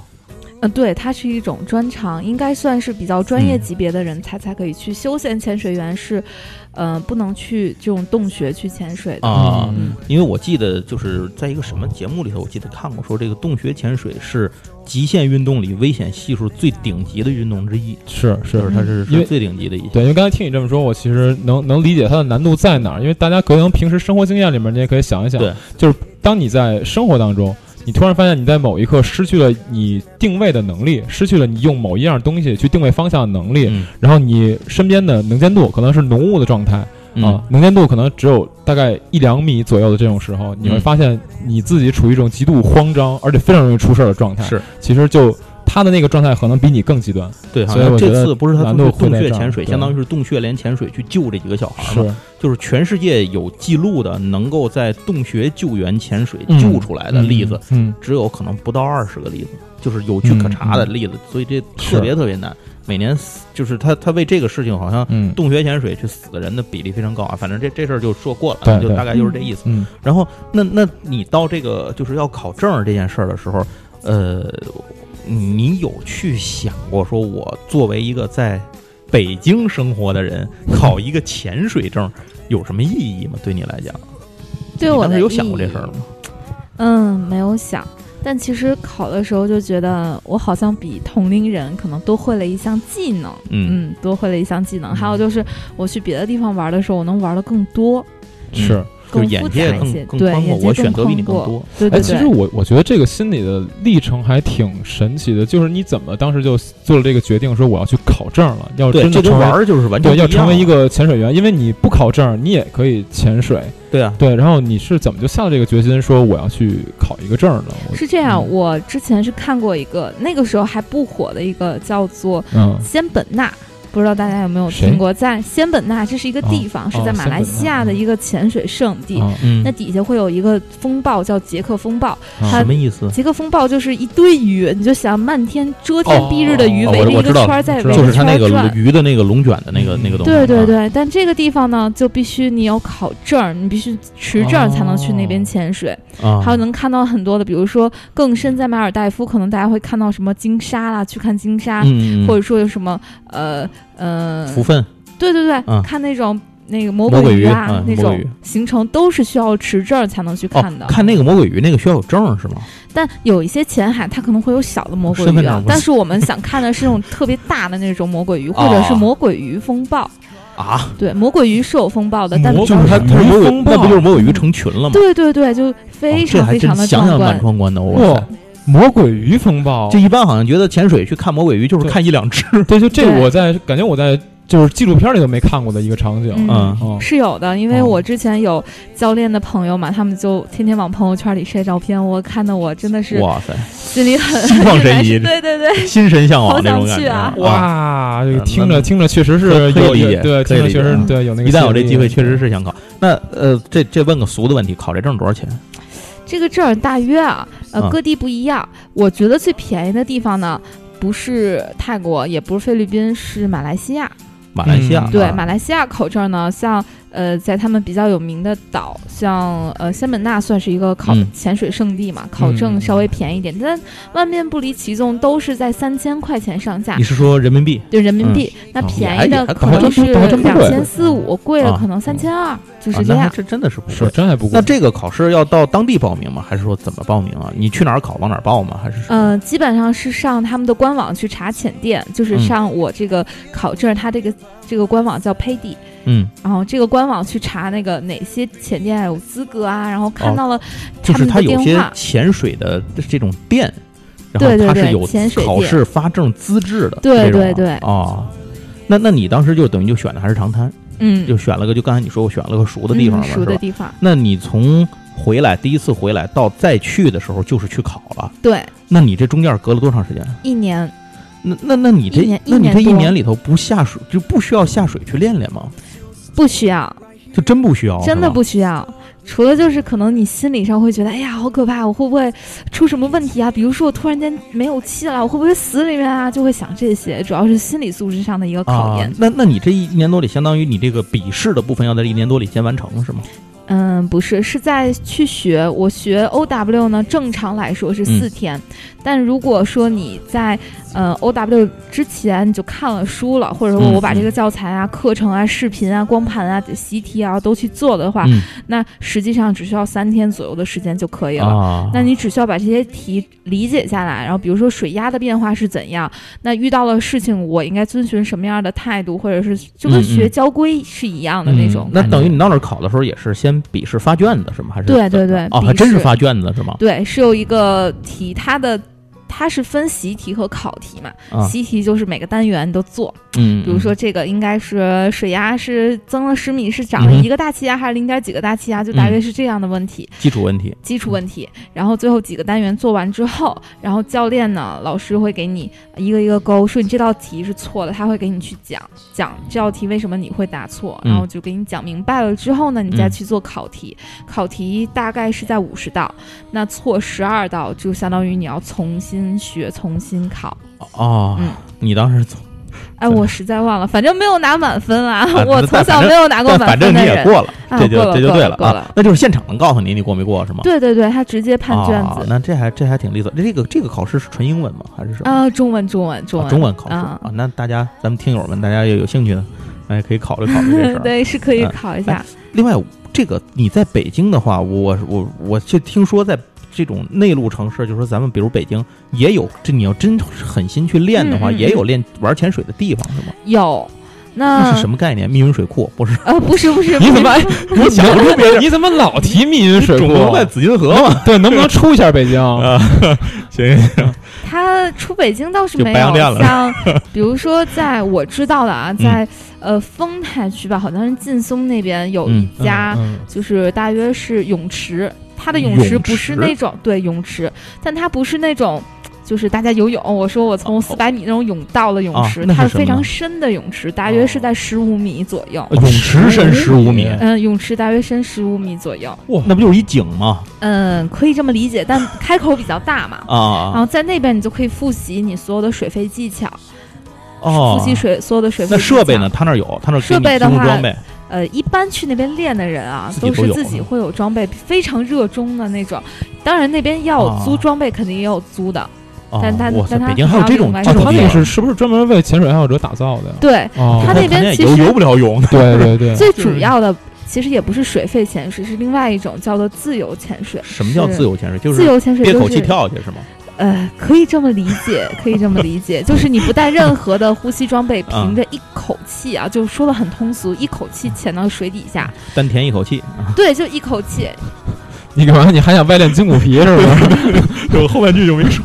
嗯，对，它是一种专长，应该算是比较专业嗯级别的人才才可以去。休闲潜水员是，呃，不能去这种洞穴去潜水的。啊嗯因为我记得就是在一个什么节目里头，我记得看过说这个洞穴潜水是极限运动里危险系数最顶级的运动之一，是是就是它是因为是最顶级的一项。对，因为刚才听你这么说，我其实能能理解它的难度在哪儿。因为大家可能平时生活经验里面，你也可以想一想，对，就是当你在生活当中，你突然发现你在某一刻失去了你定位的能力，失去了你用某一样东西去定位方向的能力，嗯。然后你身边的能见度可能是浓雾的状态、嗯。啊，能见度可能只有大概一两米左右的这种时候，你会嗯。发现你自己处于一种极度慌张，而且非常容易出事儿的状态。是，其实就他的那个状态可能比你更极端。对，好像这所以我觉得次不是他洞洞穴潜水，相当于是洞穴连潜水去救这几个小孩嘛，是，就是全世界有记录的能够在洞穴救援潜水嗯。救出来的例子，嗯，只有可能不到二十个例子，就是有据可查的例子，所以这特别特别难。每年死就是他他为这个事情好像嗯。洞穴潜水去死的人的比例非常高啊，反正这这事儿就说过了，对对。就大概就是这意思。嗯。然后那那你到这个就是要考证这件事儿的时候，呃，你有去想过说，我作为一个在北京生活的人，考一个潜水证有什么意义吗？对你来讲，对我的有想过这事儿吗？嗯，没有想。但其实考的时候就觉得，我好像比同龄人可能多会了一项技能，嗯嗯，多会了一项技能。还有就是，我去别的地方玩的时候，我能玩的更多，是。嗯就更复眼界更宽阔，我选择比你更。多。哎，对对对，其实我我觉得这个心理的历程还挺神奇的，就是你怎么当时就做了这个决定，说我要去考证了，要，真的成为这跟玩儿就是完全对，要成为一个潜水员，因为你不考证，你也可以潜水。对啊，对，然后你是怎么就下了这个决心，说我要去考一个证呢？是这样。嗯我之前是看过一个那个时候还不火的一个叫做嗯仙本那。不知道大家有没有听过，在仙本那，这是一个地方，哦是在马来西亚的一个潜水圣地。那，底下会有一个风暴，叫杰克风暴。啊它什么意思？杰克风暴就是一堆鱼，你就想漫天遮天蔽日的鱼哦围着一个圈儿在围着圈就是它那个。鱼的那个龙卷的那个那个东西。啊，对对对，但这个地方呢，就必须你有考证儿，你必须持证儿才能去那边哦潜水。啊，还有能看到很多的，比如说更深在马尔代夫，可能大家会看到什么鲸鲨啦，去看鲸鲨，或者说有什么呃呃，福分对对对，嗯看那种那个魔魔鬼鱼鱼啊，那种嗯魔鬼鱼行程都是需要持证才能去看的。哦，看那个魔鬼鱼那个需要有证儿是吗？但有一些浅海它可能会有小的魔鬼鱼身份证不，是啊但是我们想看的是那种特别大的那种魔鬼鱼，或者是魔鬼鱼风暴。啊，对，魔鬼鱼是有风暴的，但就是它它是魔鬼风，暴那不就是魔鬼鱼成群了吗？对对对，就哦非常非常的真想想蛮壮观。壮观的，哇哇塞！，魔鬼鱼风暴。就，一般好像觉得潜水去看魔鬼鱼就是看一两只，对，就这我在感觉我在就是纪录片里都没看过的一个场景。嗯是有的，因为哦我之前有教练的朋友嘛，他们就天天往朋友圈里晒照片，我看的我真的是哇塞，心里很心旷神怡。对对对，心神向往好那种感觉。啊。哇，这个嗯听着听着确实是有理解对，可以理解听着确实嗯对有那个一旦有这机会，确实是想考。那呃，这这问个俗的问题，考这证多少钱？这个证大约啊，呃，嗯。各地不一样。我觉得最便宜的地方呢，不是泰国，也不是菲律宾，是马来西亚。马来西亚嗯对，啊。马来西亚考证呢，像呃，在他们比较有名的岛，像呃仙本那算是一个考嗯。潜水圣地嘛，考证稍微便宜一点，但万变不离其宗，都是在三千块钱上下你。是说人民币？对人民币，那哦。便宜的可能是两千四五，贵了啊。可能三千二，是这样。真真的是不是。真还不贵。那这个考试要到当地报名吗？还是说怎么报名啊？你去哪儿考往哪儿报吗？还是什么呃，基本上是上他们的官网去查潜店，就是嗯上我这个考证，它这个这个官网叫 Paydi，嗯，然后这个官网去查那个哪些潜店有资格啊，然后看哦到了就是他它有些潜水的这种店，然后它是有考潜水店试发证资质的，对这种对对哦。那那你当时就等于就选的还是长滩，嗯，就选了个就刚才你说我选了个熟的地方嗯了？熟的地方，那你从回来第一次回来到再去的时候，就是去考了。对，那你这中间隔了多长时间？一年那那那你这那你这一一年里头不下水就不需要下水去练练吗？不需要，就真不需要，真的不需要。除了就是可能你心理上会觉得，哎呀，好可怕，我会不会出什么问题啊？比如说我突然间没有气了，我会不会死里面啊？就会想这些，主要是心理素质上的一个考验。啊。那那你这一年多里，相当于你这个笔试的部分要在一年多里先完成，是吗？嗯，不是，是在去学。我学 O W 呢，正常来说是四天，但如果说你在呃 O W 之前你就看了书了，或者说嗯我把这个教材啊、课程啊、视频啊、光盘啊、习题啊都去做的话，嗯那实际上只需要三天左右的时间就可以了。啊，那你只需要把这些题理解下来，然后比如说水压的变化是怎样，那遇到了事情我应该遵循什么样的态度，或者是就跟学交规是一样的那种嗯那。等于你到那儿考的时候也是先笔试发卷子是吗？还是对对对哦，还真是发卷子是吗？对，是有一个题，它的它是分习题和考题嘛。啊，习题就是每个单元都做，嗯，比如说这个应该是水压是增了十米，是涨了一个大气压还是零点几个大气压，就大约是这样的问题，基础问题，基础问题。然后最后几个单元做完之后，然后教练呢，老师会给你一个一个勾，说你这道题是错的，他会给你去讲讲这道题为什么你会答错，嗯。然后就给你讲明白了之后呢，你再嗯去做考题。考题大概是在五十道，那错十二道就相当于你要重新学、重新考。哦，嗯你当时从哎，我实在忘了，反正没有拿满分啊！啊 我从小没有拿过满分反正。你也过了，啊这就这就对了啊。那就是现场能告诉你你过没过是吗？对对对，他直接判卷子。啊那这还这还挺利索。这个这个考试是纯英文吗？还是什么？啊，中文中文中啊文、中文考试啊啊。那大家咱们听友们，大家也有兴趣的，哎，可以考虑考虑这事儿。对，是可以嗯考一下。另外，这个你在北京的话，我我我就听说在这种内陆城市，就是说咱们比如北京也有，这你要真狠心去练的话，嗯嗯嗯也有练玩潜水的地方是吗？有，那那是什么概念？密云水库不是？呃，不是 不是，你怎么？我想不出别的。你怎么老提密云水库？在紫金河嘛？对，能不能出一下北京？啊，行行行，他出北京倒是没有，像比如说在我知道的啊，嗯在、呃丰台区吧，好像是劲松那边有一嗯家，嗯就是大约是泳池，它的泳池不是那种对泳池，但它不是那种。就是大家游泳，我说我从四百米那种泳到了泳啊池，它是非常深的泳池，大约是在十五米左右。泳池深十五米，嗯，泳池大约深十五米左右。哇，那不就是一井吗？嗯，可以这么理解，但开口比较大嘛。然啊后在那边你就可以复习你所有的水费技巧，哦复，习水所有的水肺。那设备呢？？他那有，他那设备的话呃，一般去那边练的人啊，都都是自己会有装备，非常热衷的那种。当然那边要有租啊装备，肯定也有租的。啊但他，但他北京还有这种他那是是不是专门为潜水爱好者打造的？对，哦，他那边其实游游不了泳对对对，最主要的其实也不是水肺潜水，是另外一种叫做自由潜水。什么叫自由潜水？就是自由潜水憋口气就是跳下去是吗？呃，可以这么理解，可以这么理解，就是你不带任何的呼吸装备，啊凭着一口气啊，就说的很通俗，一口气潜到水底下，丹田一口气，对，就一口气，你干嘛？你还想外练筋骨皮是不是？我后半句就没说。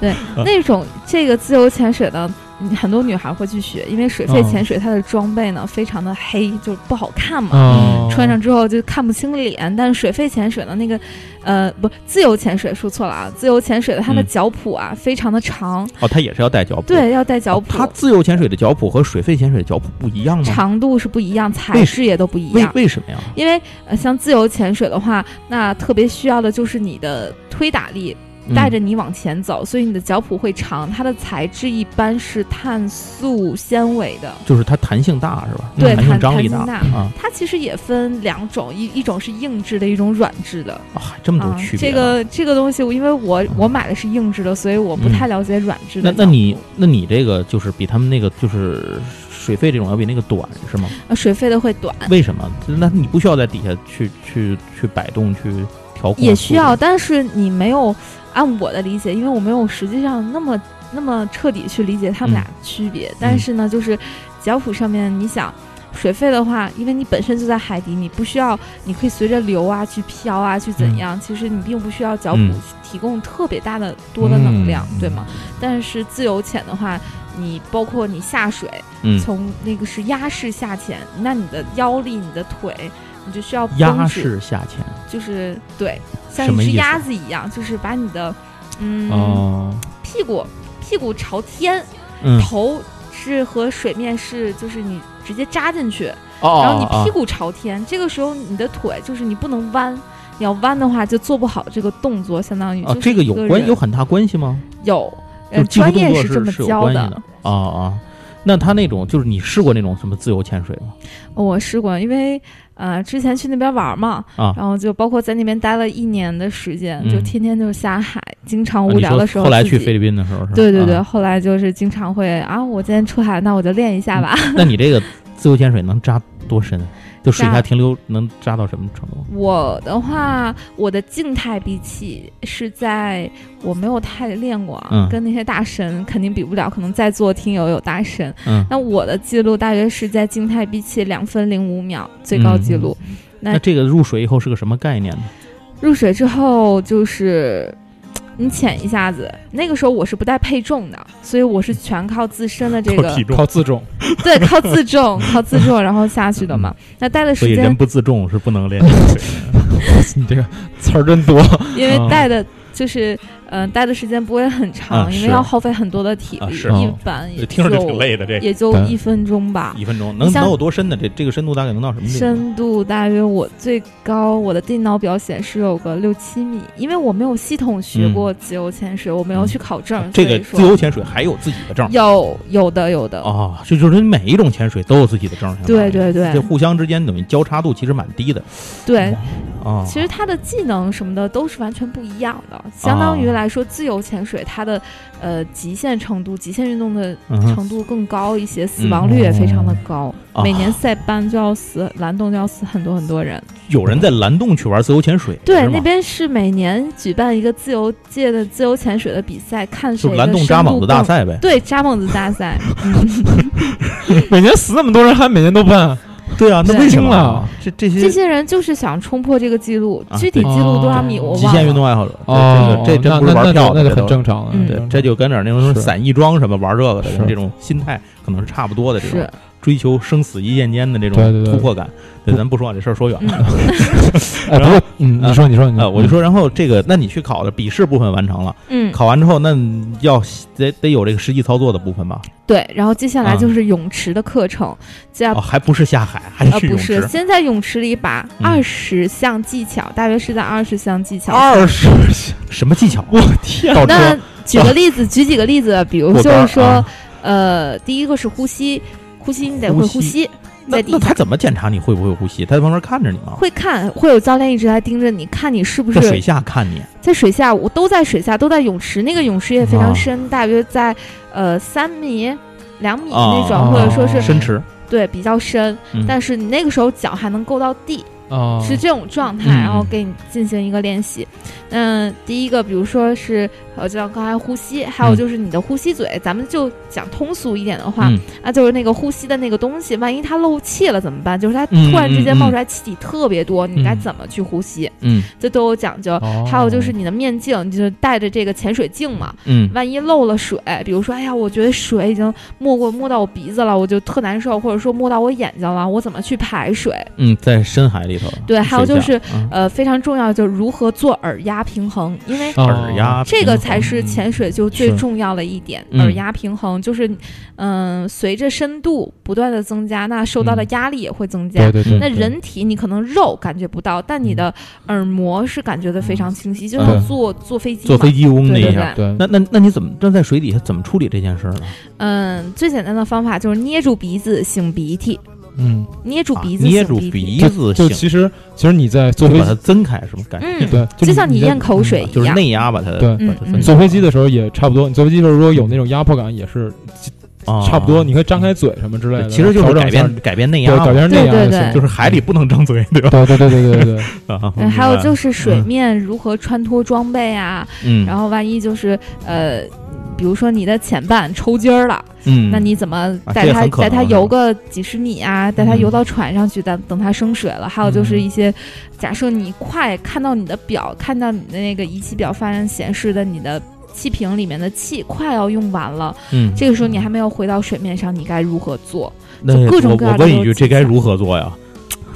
对那种这个自由潜水呢，嗯很多女孩会去学，因为水肺嗯潜水它的装备呢非常的黑，就不好看嘛。哦，穿上之后就看不清脸，但是水肺潜水的那个，呃，不，自由潜水说错了啊，自由潜水的它的嗯脚蹼啊、非常的长，哦，它也是要带脚蹼。对，要带脚哦，它，自由潜水的脚蹼和水肺潜水的脚蹼不一样吗？长度是不一样，材为质也都不一为样。为什么呀？因为呃，像自由潜水的话，那特别需要的就是你的推打力嗯带着你往前走，所以你的脚蹼会长。它的材质一般是碳素纤维的，就是它弹性大是吧？对弹性弹张力弹性大啊它其实也分两种，一一种是硬质的，一种软质的。这么多啊区，别这。个这个东西，因为我我买的是硬质的，所以我不嗯太了解软质的。那那你那你这个就是比他们那个就是水费这种要比那个短是吗？啊水费的会短，为什么？那你不需要在底下去去去摆动去调控？也需要，。但是你没有按我的理解，因为我没有实际上那么那么彻底去理解他们俩嗯区别。但是呢，就是脚蹼上面，你想水费的话，因为你本身就在海底，你不需要，你可以随着流啊去飘啊去怎样，其实你并不需要脚蹼嗯提供特别大的多的能量，嗯对吗？但是自由潜的话，你包括你下水，嗯，从那个是压式下潜，那你的腰力、你的腿，你就需要绷鸭式下潜，就是对，像一只鸭子一样，就是把你的嗯、哦，屁股屁股朝天，嗯，头是和水面是就是你直接扎进去，哦，然后你哦屁股朝天，这个时候你的腿就是你不能弯。你要弯的话，就做不好这个动作，相当于啊，就是这个有人关有很大关系吗？有，专业是这么教的。啊啊。那他那种就是你试过那种什么自由潜水吗？我试过，因为呃之前去那边玩嘛，啊然后就包括在那边待了一年的时间，嗯就天天就下海，经常无聊的时候后来去菲律宾的时候？对对对，啊后来就是经常会啊，我今天出海，那我就练一下吧。那你这个自由潜水能扎多深？就水下停留能扎到什么程度？我的话，我的静态闭气是在我没有太练过啊，嗯跟那些大神肯定比不了，可能在座听友有大神。嗯，那我的记录大约是在静态闭气两分零五秒，最高记录。那那这个入水以后是个什么概念呢？入水之后就是。你潜一下子，那个时候我是不带配重的，所以我是全靠自身的这个重靠自重，对，靠自重，靠自重，然后下去的嘛。那带的时间所以人不自重是不能练潜水的。你这个词儿真多。因为带的就是，嗯、待的时间不会很长，因为要耗费很多的体力，一般也听着就挺累的，这也就一分钟吧。一分钟能能有多深呢？这这个深度大概能到什么？深度大约我最高，我的电脑表显示有个六七米，因为我没有系统学过自由潜水，我没有去考证，嗯这个自由潜水还有自己的证有有的有的，哦，这就是每一种潜水都有自己的证。对对对这互相之间等于交叉度其实蛮低的对，啊。其实它的技能什么的都是完全不一样的，相当于哦来说，自由潜水它的呃极限程度、极限运动的嗯程度更高一些，死亡率也非常的高，啊每年塞班就要死，蓝洞就要死很多很多人。有人在蓝洞去玩自由潜水，对，那边是每年举办一个自由界的自由潜水的比赛，看谁是蓝洞扎猛子大。赛呗。对，扎猛子大赛，嗯，每年死那么多人，还每年都办，对啊，那对为什么这这些这些人就是想冲破这个记录，啊具体记录多少米我忘了。极限运动爱好者？哦，这这这真不是那那玩票，那就很正常对，这就跟点那种散艺装什么玩这个的这种心态，可能是差不多的。这种是，追求生死一线间的这种突破感。对，咱不说这事儿说远了。哎，不过，嗯，你说，你说，你啊，我就说，然后这个，那你去考的笔试部分完成了，嗯，考完之后，那要得得有这个实际操作的部分吧？对，然后接下来啊就是泳池的课程，这样哦，还不是下海，还呃不是泳池，。先在泳池里把嗯二十项技巧，大约是在二十项技巧。二十，什么技巧？我天，倒那举个例子，举几个例子，比如就是说，啊呃，第一个是呼吸，呼吸你得会呼吸，那那他怎么检查你会不会呼吸？他在旁边看着你吗？会看，会有教练一直在盯着你，看你是不是在水下看你。在水下，我都在水下，都在泳池，那个泳池也非啊。常深，大约在呃三米、两米啊那种，或者说是深池，对比较深，嗯。但是你那个时候脚还能够到地，哦，是这种状态，嗯然后给你进行一个练习。嗯，第一个，比如说是呃，就像刚才呼吸，还有嗯就是你的呼吸嘴，咱们就讲通俗一点的话，嗯啊，就是那个呼吸的那个东西，万一它漏气了怎么办？就是它嗯突然之间冒出来气体特别多，你该嗯怎么去呼吸？嗯这都有讲究。哦还有就是你的面镜，你就是带着这个潜水镜嘛，嗯万一漏了水，比如说，哎呀，我觉得水已经没过摸到我鼻子了，我就特难受，或者说摸到我眼睛了，我怎么去排水？嗯，在深海里里头。对，还有就是嗯。呃非常重要，就是如何做耳压平衡，因为哦。耳压这个才是潜水就最重要的一点，嗯。耳压平衡就是，嗯、随着深度不断的增加，那受到的嗯。压力也会增加。对对对，那人体你可能肉感觉不到，但你的耳膜是感觉的非常清晰，就像坐坐飞机嘛。坐飞机嗡那对对。一下。对，那那那你怎么那在水底下怎么处理这件事儿呢？嗯，最简单的方法就是捏住鼻子擤鼻涕，嗯，捏住啊鼻子、捏住鼻子，就其实其实你在坐飞机把它增开，是吗？感觉嗯，对，就像你咽口水一样就是样。内压把它对坐飞机的时候也差不多，你坐飞机的时候如果有那种压迫感，也是啊。差不多，你可以张开嘴什么之类的，其实就是改变改变内，压嘛，改变内压对对对。就行就是海里不能张嘴，对吧？对对对对对对 还有就是是水嗯。面如何穿脱装备啊，嗯，然后万一就是呃，比如说你的前半抽筋儿了，嗯，那你怎么带它、带它游个几十米啊，带它嗯游到船上去，等等它升水了。还有就是嗯一些，假设你快看到你的表，看到你的那个仪器表发现显示的你的。气瓶里面的气快要用完了，嗯，这个时候你还没有回到水面上，你该如何做？那就各种我各样的这该如何做呀？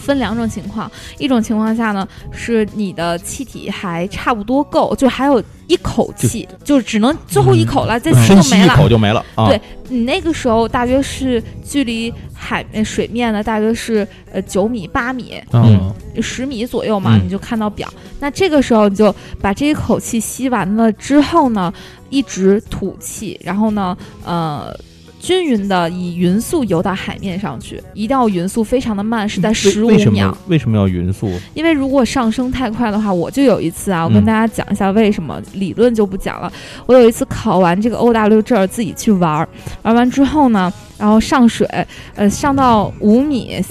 分两种情况，一种情况下呢是你的气体还差不多够，就还有一口气，就只能最后一口了，这嗯气深吸一就没了。口就没了啊。对你那个时候大约是距离海呃水面呢，大约是呃九米八米。嗯十米左右嘛，嗯你就看到表。那这个时候你就把这一口气吸完了之后呢，一直吐气，然后呢，呃，均匀的以匀速游到海面上去，一定要匀速非常的慢，是在为十五秒么。为什么要匀速？因为如果上升太快的话，我就有一次啊，我嗯跟大家讲一下为什么，理论就不讲了。我有一次考完这个 OW 证儿，自己去玩儿，玩完之后呢，然后上水，呃，上到五米。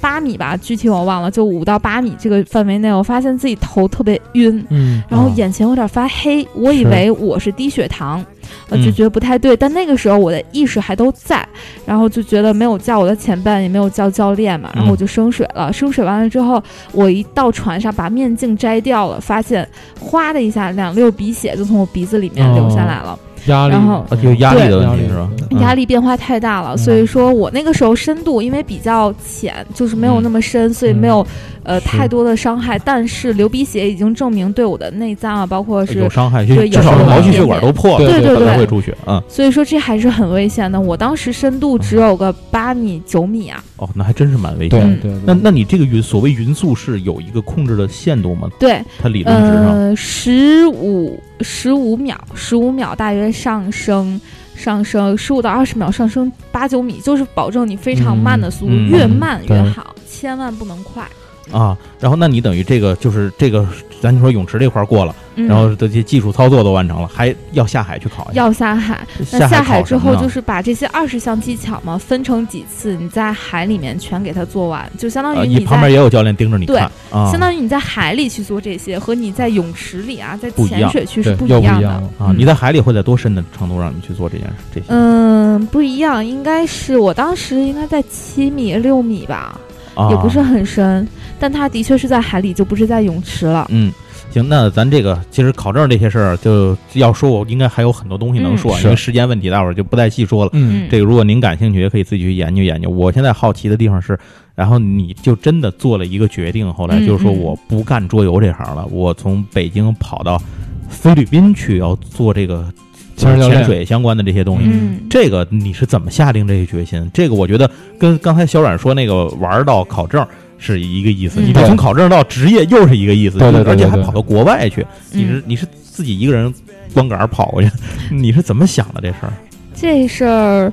八米吧，具体我忘了，就五到八米这个范围内，我发现自己头特别晕，嗯，然后啊眼前有点发黑，我以为我是低血糖，呃，嗯就觉得不太对。但那个时候我的意识还都在，然后就觉得没有叫我的前伴，也没有叫教练嘛，然后我就升水了。升水完了之后，我一到船上把面镜摘掉了，发现哗的一下，两溜鼻血就从我鼻子里面流下来了。压力，然后啊，就压力的压力问题是吧？压力变化太大了，嗯所以说我那个时候深度因为比较浅，就是没有那么深，所以没有呃太多的伤害。但是流鼻血已经证明对我的内脏啊，包括是有伤害，就对至少是毛细血管都破了，对对对才会出血。嗯，所以说这还是很危险的。我当时深度只有个八米九米啊，哦，那还真是蛮危险。嗯对，对那那你这个匀所谓匀速是有一个控制的限度吗？对，它理论值上，呃，十五十五秒，十五秒大约上升。上升十五到二十秒，上升八九米，就是保证你非常慢的速度，越慢越对好，千万不能快。啊，然后那你等于这个就是这个，咱就说泳池这块儿过了，嗯、然后这些技术操作都完成了，还要下海去考一下。要下海，那下下海之后就是把这些二十项技巧嘛分成几次，你在海里面全给它做完，就相当呃，于你你旁边也有教练盯着你对看啊，相当于你在海里去做这些，和你在泳池里啊，在潜水区是不一样的。啊，你在海里会在多深的程度让你去做这件事？这些嗯，不一样，应该是我当时应该在七米六米吧，啊，也不是很深，但它的确是在海里，就不是在泳池了。嗯。行，那咱这个其实考证这些事儿，就要说，我应该还有很多东西能嗯说，是因为时间问题，大伙儿就不再细说了。嗯这个如果您感兴趣，也可以自己去研究研究。我现在好奇的地方是，然后你就真的做了一个决定，后来嗯就是说嗯我不干桌游这行了，我从北京跑到菲律宾去要做这个潜水相关的这些东西。嗯，这个你是怎么下定这个决心？这个我觉得跟刚才小阮说那个玩到考证是一个意思，嗯你这从考证到职业又是一个意思，对对对而且还跑到国外去，你是嗯你是自己一个人光杆儿跑过去，你是怎么想的这事儿？这事儿。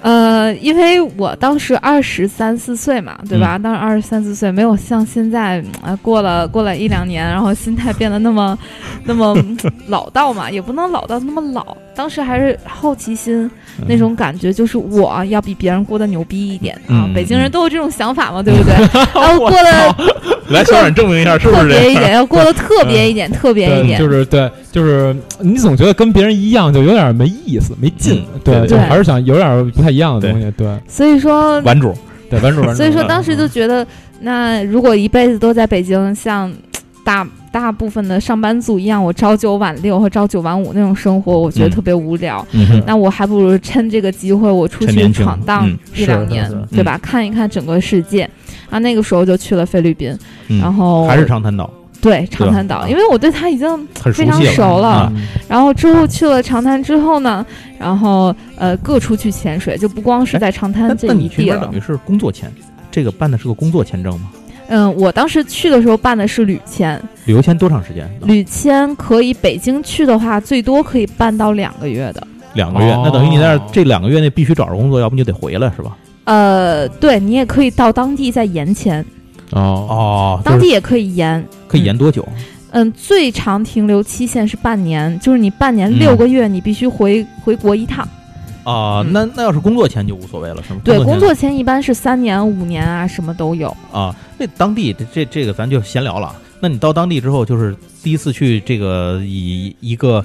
呃，因为我当时二十三四岁嘛，对吧？当时二十三四岁，没有像现在啊、呃过了过了一两年，然后心态变得那么那么 老道嘛，也不能老到那么老。当时还是好奇心那种感觉，就是我要比别人过得牛逼一点啊！嗯北京人都有这种想法嘛，对不对？然后过得来，小冉证明一下是不是特？别一点，要过得特别一点，特别一，点。就是对，就是你总觉得跟别人一样，就有点没意思、没劲嗯，对，对就还是想有点不太一样的东西，对，所以说，玩主，对，玩主玩主。所以说当时就觉得，那如果一辈子都在北京，像大大部分的上班族一样，我朝九晚六和朝九晚五那种生活，我觉得嗯特别无聊。嗯那我还不如趁这个机会，我出去闯荡嗯一两年，对吧？看一看整个世界。啊，那个时候就去了菲律宾，嗯然后还是长滩岛，对长滩岛，啊因为我对它已经非常熟了啊然后之后去了长滩之后呢，然后呃各处去潜水，就不光是在长滩这一地了你去那等于。是工作签，这个办的是个工作签证吗？嗯，我当时去的时候办的是旅签，旅游签多长时间？旅签可以北京去的话，最多可以办到两个月的。两个月，哦那等于你在那这两个月内必须找着工作，要不你就得回来，是吧？呃，对你也可以到当地再延签，哦哦当地也可以延。可以延多久？嗯，最长停留期限是半年，就是你半年嗯六个月，你必须回回国一趟。啊，嗯那那要是工作签就无所谓了，是吗？对，工作签一般是三年、五年啊，什么都有。啊，那当地这这这个咱就闲聊了。那你到当地之后，就是第一次去这个以一个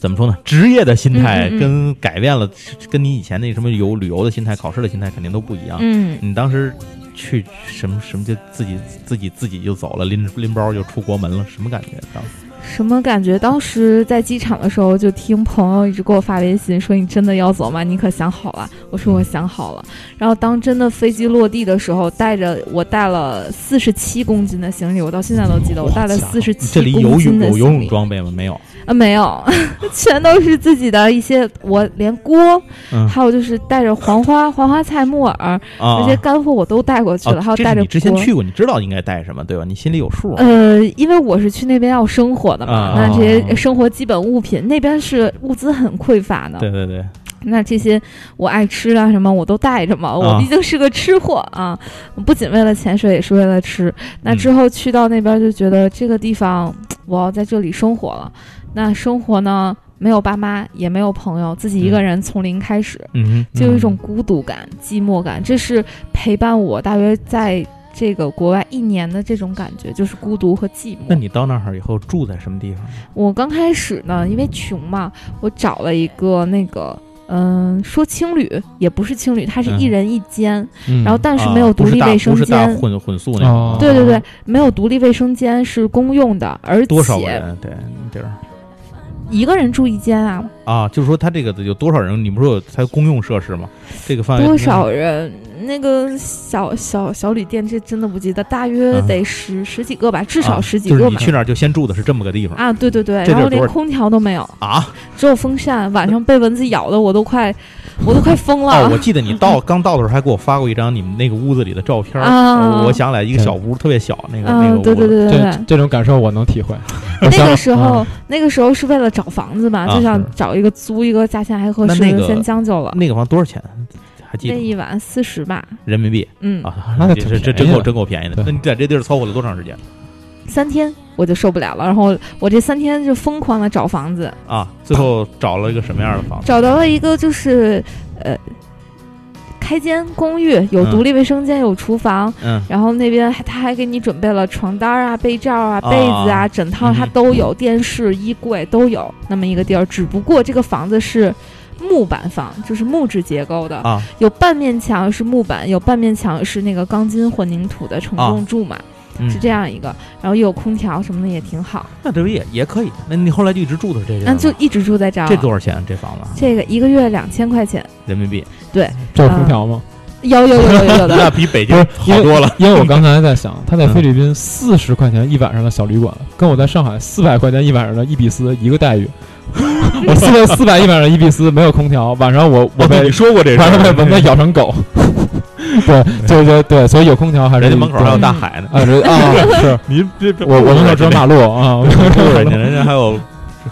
怎么说呢，职业的心态跟改变了，跟你以前那什么游旅游的心态、考试的心态肯定都不一样。嗯，你当时去什么什么就自己自己自己就走了，拎拎包就出国门了，什么感觉？当时什么感觉？当时在机场的时候，就听朋友一直给我发微信说：“你真的要走吗？你可想好了？”我说：“我想好了。”然后当真的飞机落地的时候，带着我带了四十七公斤的行李，我到现在都记得，我带了四十这里七公有泳斤的行李有游泳。装备吗？没有。啊，没有，全都是自己的一些，我连锅，嗯还有就是带着黄花、黄花菜、木耳，啊，这些干货我都带过去了，哦还有带着这你之前去过，你知道应该带什么，对吧？你心里有数。呃，因为我是去那边要生活的嘛，啊那这些生活基本物品那边是物资很匮乏的，对对对，那这些我爱吃啊什么我都带着嘛，啊我毕竟是个吃货啊，不仅为了潜水，也是为了吃。那嗯之后去到那边就觉得这个地方我要在这里生活了，那生活呢没有爸妈，也没有朋友，自己一个嗯人从零开始，嗯，就有一种孤独感、寂寞感，这是陪伴我大约在这个国外一年的这种感觉，就是孤独和寂寞。那你到那儿以后住在什么地方？我刚开始呢，因为穷嘛，我找了一个那个。嗯，说青旅也不是青旅，它是一嗯人一间，嗯然后但是啊没有独立卫生间。混混宿那种。哦对对对，没有独立卫生间是公用的，而多少人？对，地儿一个人住一间啊，啊，就是说他这个有多少人？你不是有才公用设施吗？这个范围多少人？那个小小小旅店，这真的不记得，大约啊得十、十几个吧，至啊少十几个就是。你去那儿就先住的是这么个地方啊，对对对，然后连空调都没有，啊？只有风扇，晚上被蚊子咬的我都快，我都快疯了。哦，我记得你到刚到的时候还给我发过一张你们那个屋子里的照片。啊我我想起来一个小屋，特别小，那个那啊，个屋对对对对对。这种感受我能体会。那个时候嗯，那个时候是为了找房子嘛，啊就想找一个租一个价钱还合适的，那那个先将就了。那个房多少钱？还记得那一晚四十吧，人民币嗯，啊？那这这真够真够便宜的。那你在这地儿凑合了多长时间三天我就受不了了，然后我这三天就疯狂的找房子，啊？最后找了一个什么样的房子？找到了一个就是呃开间公寓，有嗯独立卫生间，有厨房，嗯然后那边还他还给你准备了床单啊、被罩啊、啊被子啊、枕套，嗯它都有，电视、衣柜都有那么一个地儿。只不过这个房子是木板房，就是木质结构的，啊有半面墙是木板，有半面墙是那个钢筋混凝土的承重柱嘛，嗯是这样一个。然后又有空调什么的也挺好，那这不也也可以？那你后来就一直住的是这个？那就一直住在这儿。这多少钱？这房子这个一个月两千块钱，人民币？对，这有空调吗？有有有有有的 那。比北京好多了。因为我刚才在想，他在嗯菲律宾四十块钱一晚上的小旅馆，跟我在上海四百块钱一晚上的伊比斯一个待遇。我四百四百一晚上的伊比斯没有空调，晚上我我被你说过这事晚上被，蚊子咬成狗。对，对对对，所以有空调还是人家门口还有大海呢。啊这啊是 你这这我我门口只有马路啊。人家人家还有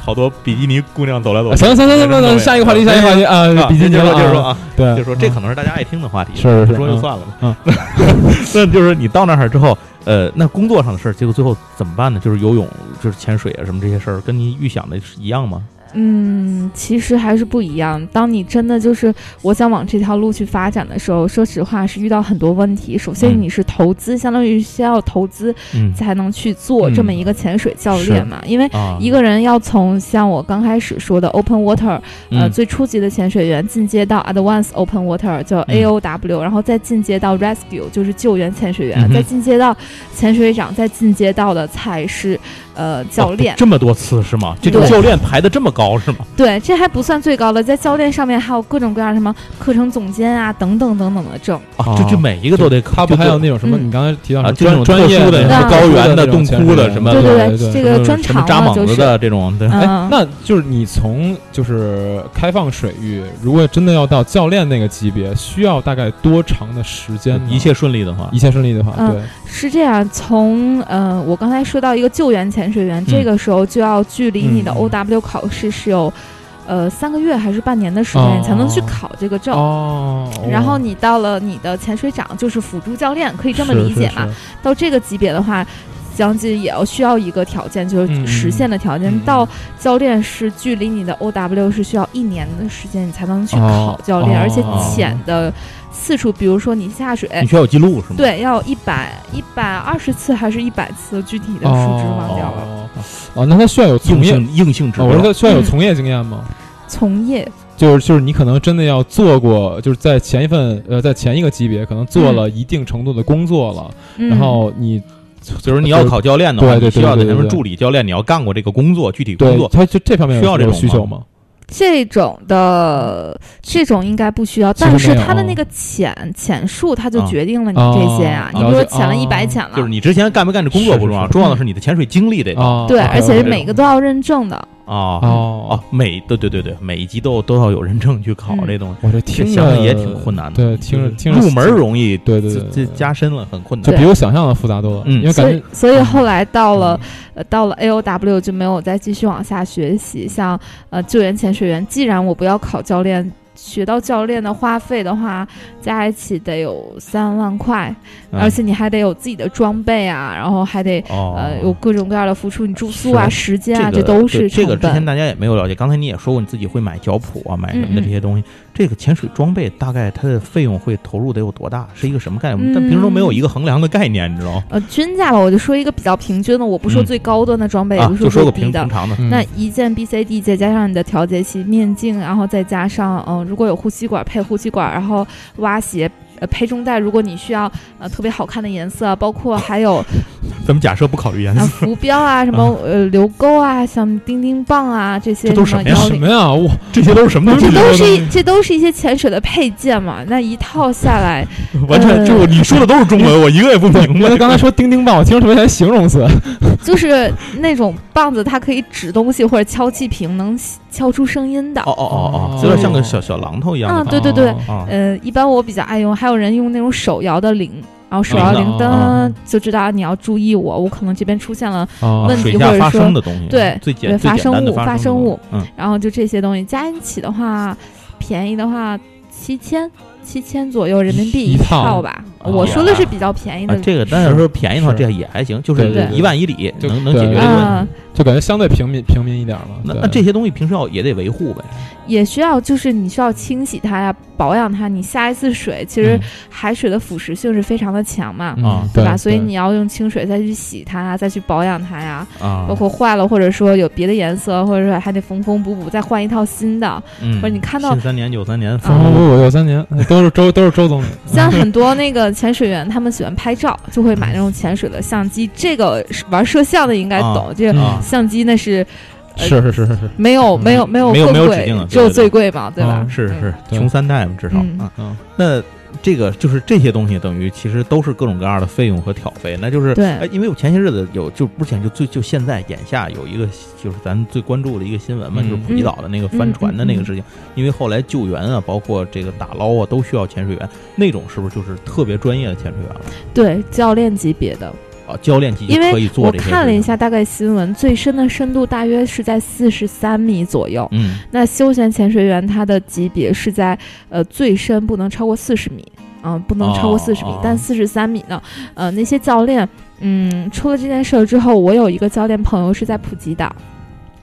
好多比基尼姑娘走来走去。行行行行行行，下一个话题，下一个话题啊，啊，比基尼接着说，啊，啊，对，就说这可能是大家爱听的话题，是说就算了吧。嗯 那就是你到那儿之后，呃，那工作上的事儿，结果最后怎么办呢？就是游泳，就是潜水啊，什么这些事儿，跟你预想的是一样吗？嗯，其实还是不一样。当你真的就是我想往这条路去发展的时候，说实话是遇到很多问题。首先嗯你是投资，相当于需要投资嗯才能去做这么一个潜水教练嘛，因为。啊，一个人要从像我刚开始说的 open water，呃，嗯最初级的潜水员进阶到 advanced open water，叫嗯 AOW，、然后再进阶到 rescue，就是救援潜水员，嗯再进阶到潜水长，再进阶到的才是呃教练。哦这么多次是吗？这个教练排的这么高是吗？对，这还不算最高的，在教练上面还有各种各样什么课程总监啊，等等等等的证。啊，这这每一个都得他不还有那种什么？嗯你刚才提到啊，什么专专业的什么高原的、洞窟的什么对对对，这个专长扎猛子了就是。的这种，对，嗯，那就是你从就是开放水域，如果真的要到教练那个级别，需要大概多长的时间？一切顺利的话一，切顺利的话，嗯对，是这样。从呃，我刚才说到一个救援潜水员，这个时候就要距离你的嗯。OW 考试是有呃三个月还是半年的时间，哦。你才能去考这个证。哦，然后你到了你的潜水长，就是辅助教练，可以这么理解嘛？到这个级别的话，将近也要需要一个条件，就是嗯实现的条件。嗯。到教练是距离你的 OW 是需要一年的时间，你才能去哦考教练，哦。而且潜的次数，比如说你下水。你需要有记录是吗？，对，要一百一百二十次还是一百次？具体的数值忘掉了。哦哦，那他需要有从业，硬性硬性指哦我说他需要有嗯从业经验吗？从业就是就是你可能真的要做过，就是在前一份呃在前一个级别可能做了一定程度的工作了，嗯、然后你就是你要考教练的话，对对你需要在什么助理教练，你要干过这个工作，具体工作他就这方面需要这种需求吗吗？这种的这种应该不需要，但是没有哦它的那个潜潜数，它就啊。决定了你这些呀、哦你比如说潜了一百哦潜了，就是你之前干没干这工作不重要，重要的是你的潜水经历得对，而且是每个都要认证的。啊哦哦，每对对对对，每一级都都要有认证去考嗯这东西，我这这听着也挺困难的。对，听着听着入门容易，对对对这加深了很困难。就比我想象的复杂多了，嗯所以因为感觉，所以后来到了、呃到了 A O W 就没有再继续往下学习。像呃救援潜水员，既然我不要考教练，学到教练的花费的话，加一起得有三万块，嗯而且你还得有自己的装备啊，然后还得哦呃有各种各样的付出，你住宿啊、时间啊，这个都是这个。之前大家也没有了解。刚才你也说过，你自己会买脚蹼啊，买什么的这些东西。这个潜水装备大概它的费用会投入得有多大？是一个什么概念？嗯但平时都没有一个衡量的概念，你知道吗？呃，均价吧，我就说一个比较平均的，我不说嗯最高端的装备，也啊不，就说个平最低的平。常的。嗯那一件 BCD 再加上你的调节器、面镜，然后再加上嗯、呃如果有呼吸管配呼吸管，然后蛙鞋。呃，配重带，如果你需要呃特别好看的颜色，包括还有 咱们假设不考虑颜啊色，浮标啊，什么呃流钩啊，像钉钉棒啊这些这都什么呀什么呀？我这些都是什么东西？这都是一这都是一些潜水的配件嘛。那一套下来，完全呃就你说的都是中文，我一个也不明白。刚才说钉钉棒，我听着特别像形容词。就是那种棒子，它可以指东西或者敲气瓶，能敲出声音的。哦哦哦哦，哦有点像个小小榔头一样的啊。对对对，呃，一般我比较爱用，还有人用那种手摇的铃，然后手摇铃铃铛就知道你要注意我，我可能这边出现了，啊问题或者说生的东西，对最简对最简单的发生物发生生物，嗯，然后就这些东西加一起的话，便宜的话七千七千左右人民币一套套吧。哦我说的是比较便宜的啊，，这个但是说便宜的话，是这也还行，就是一万以里就能能解决对这个问啊题。，就感觉相对平民平民一点嘛。那那这些东西平时要也得维护呗。也需要就是你需要清洗它呀，保养它。你下一次水，其实嗯海水的腐蚀性是非常的强嘛。对吧？所以你要用清水再去洗它呀，再去保养它呀。啊包括坏了，或者说有别的颜色，或者说还得缝缝补补，再换一套新的。嗯，或者你看到新三年九三年，缝缝补补有三年，都是周都是周总理。像很多那个潜水员，他们喜欢拍照，就会买那种潜水的相机。这个玩摄像的应该懂，啊这个啊相机那是是是是是是，没有没有没有没有没有指定的贵，只有对对对最贵嘛，对吧是？是是穷三代嘛，至少嗯啊。嗯那这个就是这些东西，等于其实都是各种各样的费用和挑费。那就是，对哎，因为我前些日子有，就不是前就最就现在眼下有一个，就是咱最关注的一个新闻嘛，嗯就是普吉岛的那个帆船的那个事情。因为后来救援啊，包括这个打捞啊，都需要潜水员，那种是不是就是特别专业的潜水员了？对教练级别的。啊，教练级因为可以做我这些我。看了一下大概新闻，最深的深度大约是在四十三米左右。嗯，那休闲潜水员他的级别是在呃最深不能超过四十米，嗯、不能超过哦四十米，哦但四十三米呢，呃，那些教练，嗯，出了这件事儿之后，我有一个教练朋友是在普吉岛，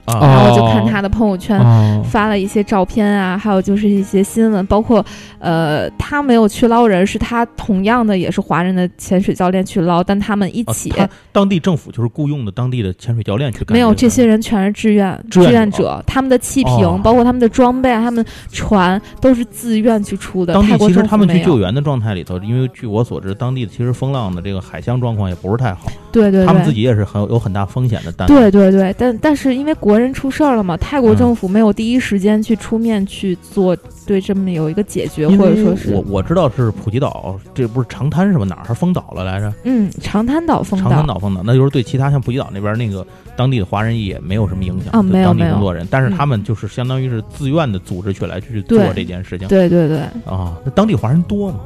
啊然后就哦看他的朋友圈哦。发了一些照片啊，还有就是一些新闻，包括呃，他没有去捞人，是他同样的也是华人的潜水教练去捞，但他们一起、啊当地政府就是雇佣的当地的潜水教练去干没有这些人全是志愿志愿者者，他们的气瓶，哦包括他们的装备啊，他们船都是自愿去出的。当地其实他们去救援的状态里头，因为据我所知，当地的其实风浪的这个海象状况也不是太好，对对对，他们自己也是很有有很大风险的单位。对对对，但但是因为国人出事儿了嘛，泰国嗯政府没有第一时间去出面去做对这么有一个解决，或者说是我我知道是普吉岛，这不是长滩是吧？哪儿还封岛了来着？嗯长滩岛封岛长滩岛封岛，那就是对其他像普吉岛那边那个当地的华人也没有什么影响啊就当地没有没有工作人，但是嗯他们就是相当于是自愿的组织起来去做这件事情对对对，啊。那当地华人多吗？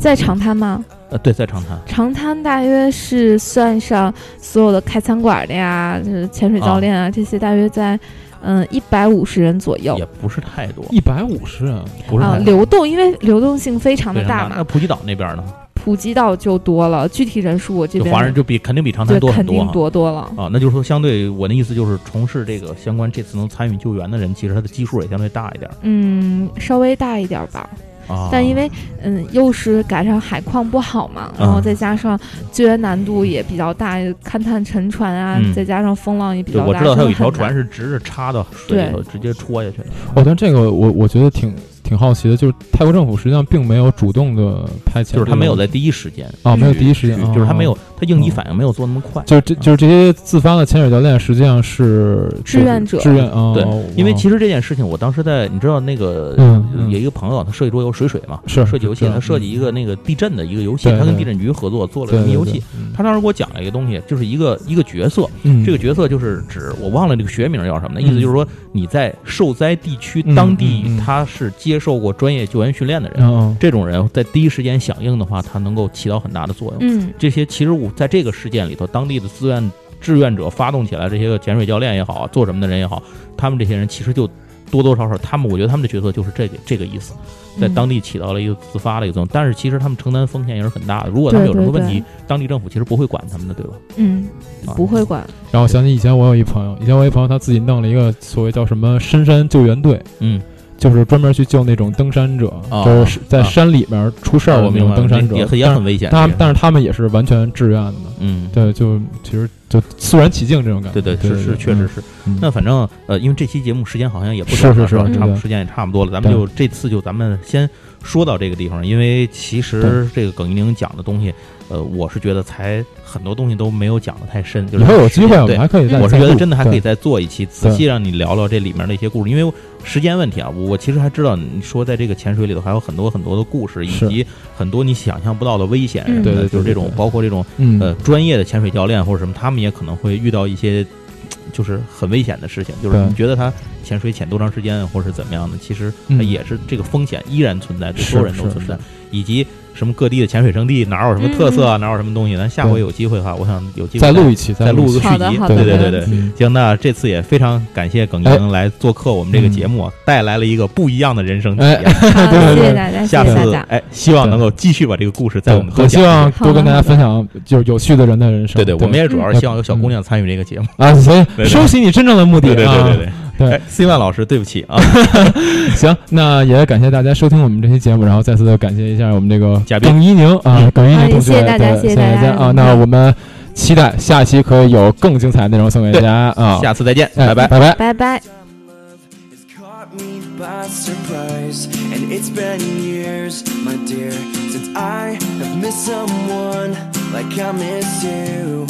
在长滩吗？呃，对，在长滩。长滩大约是算上所有的开餐馆的呀，就是潜水教练啊，这些大约在嗯一百五十人左右。也不是太多，一百五十人，啊，不是太多。流动因为流动性非常的大嘛，那普吉岛那边呢，普吉岛就多了，具体人数我这边就华人就比肯定比长滩对肯定多很多啊。多多了。啊，那就是说，相对我的意思就是，从事这个相关这次能参与救援的人，其实他的基数也相对大一点嗯，稍微大一点儿吧，啊。但因为嗯，又是赶上海况不好嘛，然后啊再加上救援难度也比较大，勘探沉船啊，嗯再加上风浪也比，较大，我知道他有一条船是直着插到水里头，直接戳下去的。哦，但这个我我觉得挺挺好奇的，就是泰国政府实际上并没有主动的派遣，就是他没有在第一时间啊，没有嗯第一时间，去就是他没有哦，他应急反应没有做那么快。就是这就是这些自发的潜水教练实际上是志愿者志愿啊，对哦因为其实这件事情，我当时在你知道那个有一个朋友，他设计桌游水水嘛，是设计游戏，他设计一个那个地震的一个游戏，他跟地震局合作做了这对对么游戏。他当时给我讲了一个东西，就是一个一个角色，嗯这个角色就是指我忘了这个学名叫什么，那意思就是说你在受灾地区嗯当地他是接受过专业救援训练的人，嗯。这种人在第一时间响应的话，他能够起到很大的作用。嗯。这些其实我在这个事件里头，当地的自愿志愿者发动起来，这些个潜水教练也好，做什么的人也好，他们这些人其实就多多少少，他们我觉得他们的角色就是这个这个意思，在嗯。当地起到了一个自发的一个作用。但是其实他们承担风险也是很大的，如果他们有什么问题对。对对，当地政府其实不会管他们的，对吧？嗯啊。不会管，然后我想起以前我有一朋友，以前我一朋友他自己弄了一个所谓叫什么深山救援队，嗯，就是专门去救那种登山者，哦就是在啊山里面出事儿的那种登山者，也很危险。他这个但是他们也是完全志愿的，嗯，对，就其实就肃然起敬这种感觉，对对，是是，确实是。嗯那反正呃，因为这期节目时间好像也不短了，是是。是。时间也差不多了，咱们就这次就咱们先说到这个地方，因为其实这个耿一宁讲的东西，呃，我是觉得才很多东西都没有讲的太深，就是以后有机会我对们还可以再，我是觉得真的还可以再做一期，仔细让你聊聊这里面的一些故事，因为时间问题啊，我我其实还知道你说在这个潜水里头还有很多很多的故事，以及很多你想象不到的危险什么嗯的，对对对就是这种包括这种嗯呃专业的潜水教练或者什么，他们也可能会遇到一些就是很危险的事情，就是你觉得他潜水潜多长时间或者是怎么样的，其实也是这个风险依然存在，对所有人都存在，以及什么各地的潜水圣地哪有什么特色啊，哪有什么东西，咱下回有机会的话，我想有机会再录一期，录一期再录个续集，对对对对行，那这次也非常感谢耿莹来做客我们这个节目，啊，带来了一个不一样的人生体验。好，对对对谢谢大家，下次。哎，希望能够继续把这个故事在我们多我希望。多跟大家分享就是有趣的人的人生。对对，我们也主要是希望有小嗯姑娘参与这个节目。啊，所以对对收起你真正的目的对对对。对，C 万老师，对不起啊，行，那也感谢大家收听我们这期节目，然后再次的感谢一下我们这个嘉宾耿一宁啊嗯，耿一宁同学，好谢谢大家谢谢谢大家啊。那我们期待下期可以有更精彩的内容送给大家啊。下次再见，哎拜拜。拜拜。拜拜。has caught me by surprise And it's been years, my dear Since I have missed someone like I miss you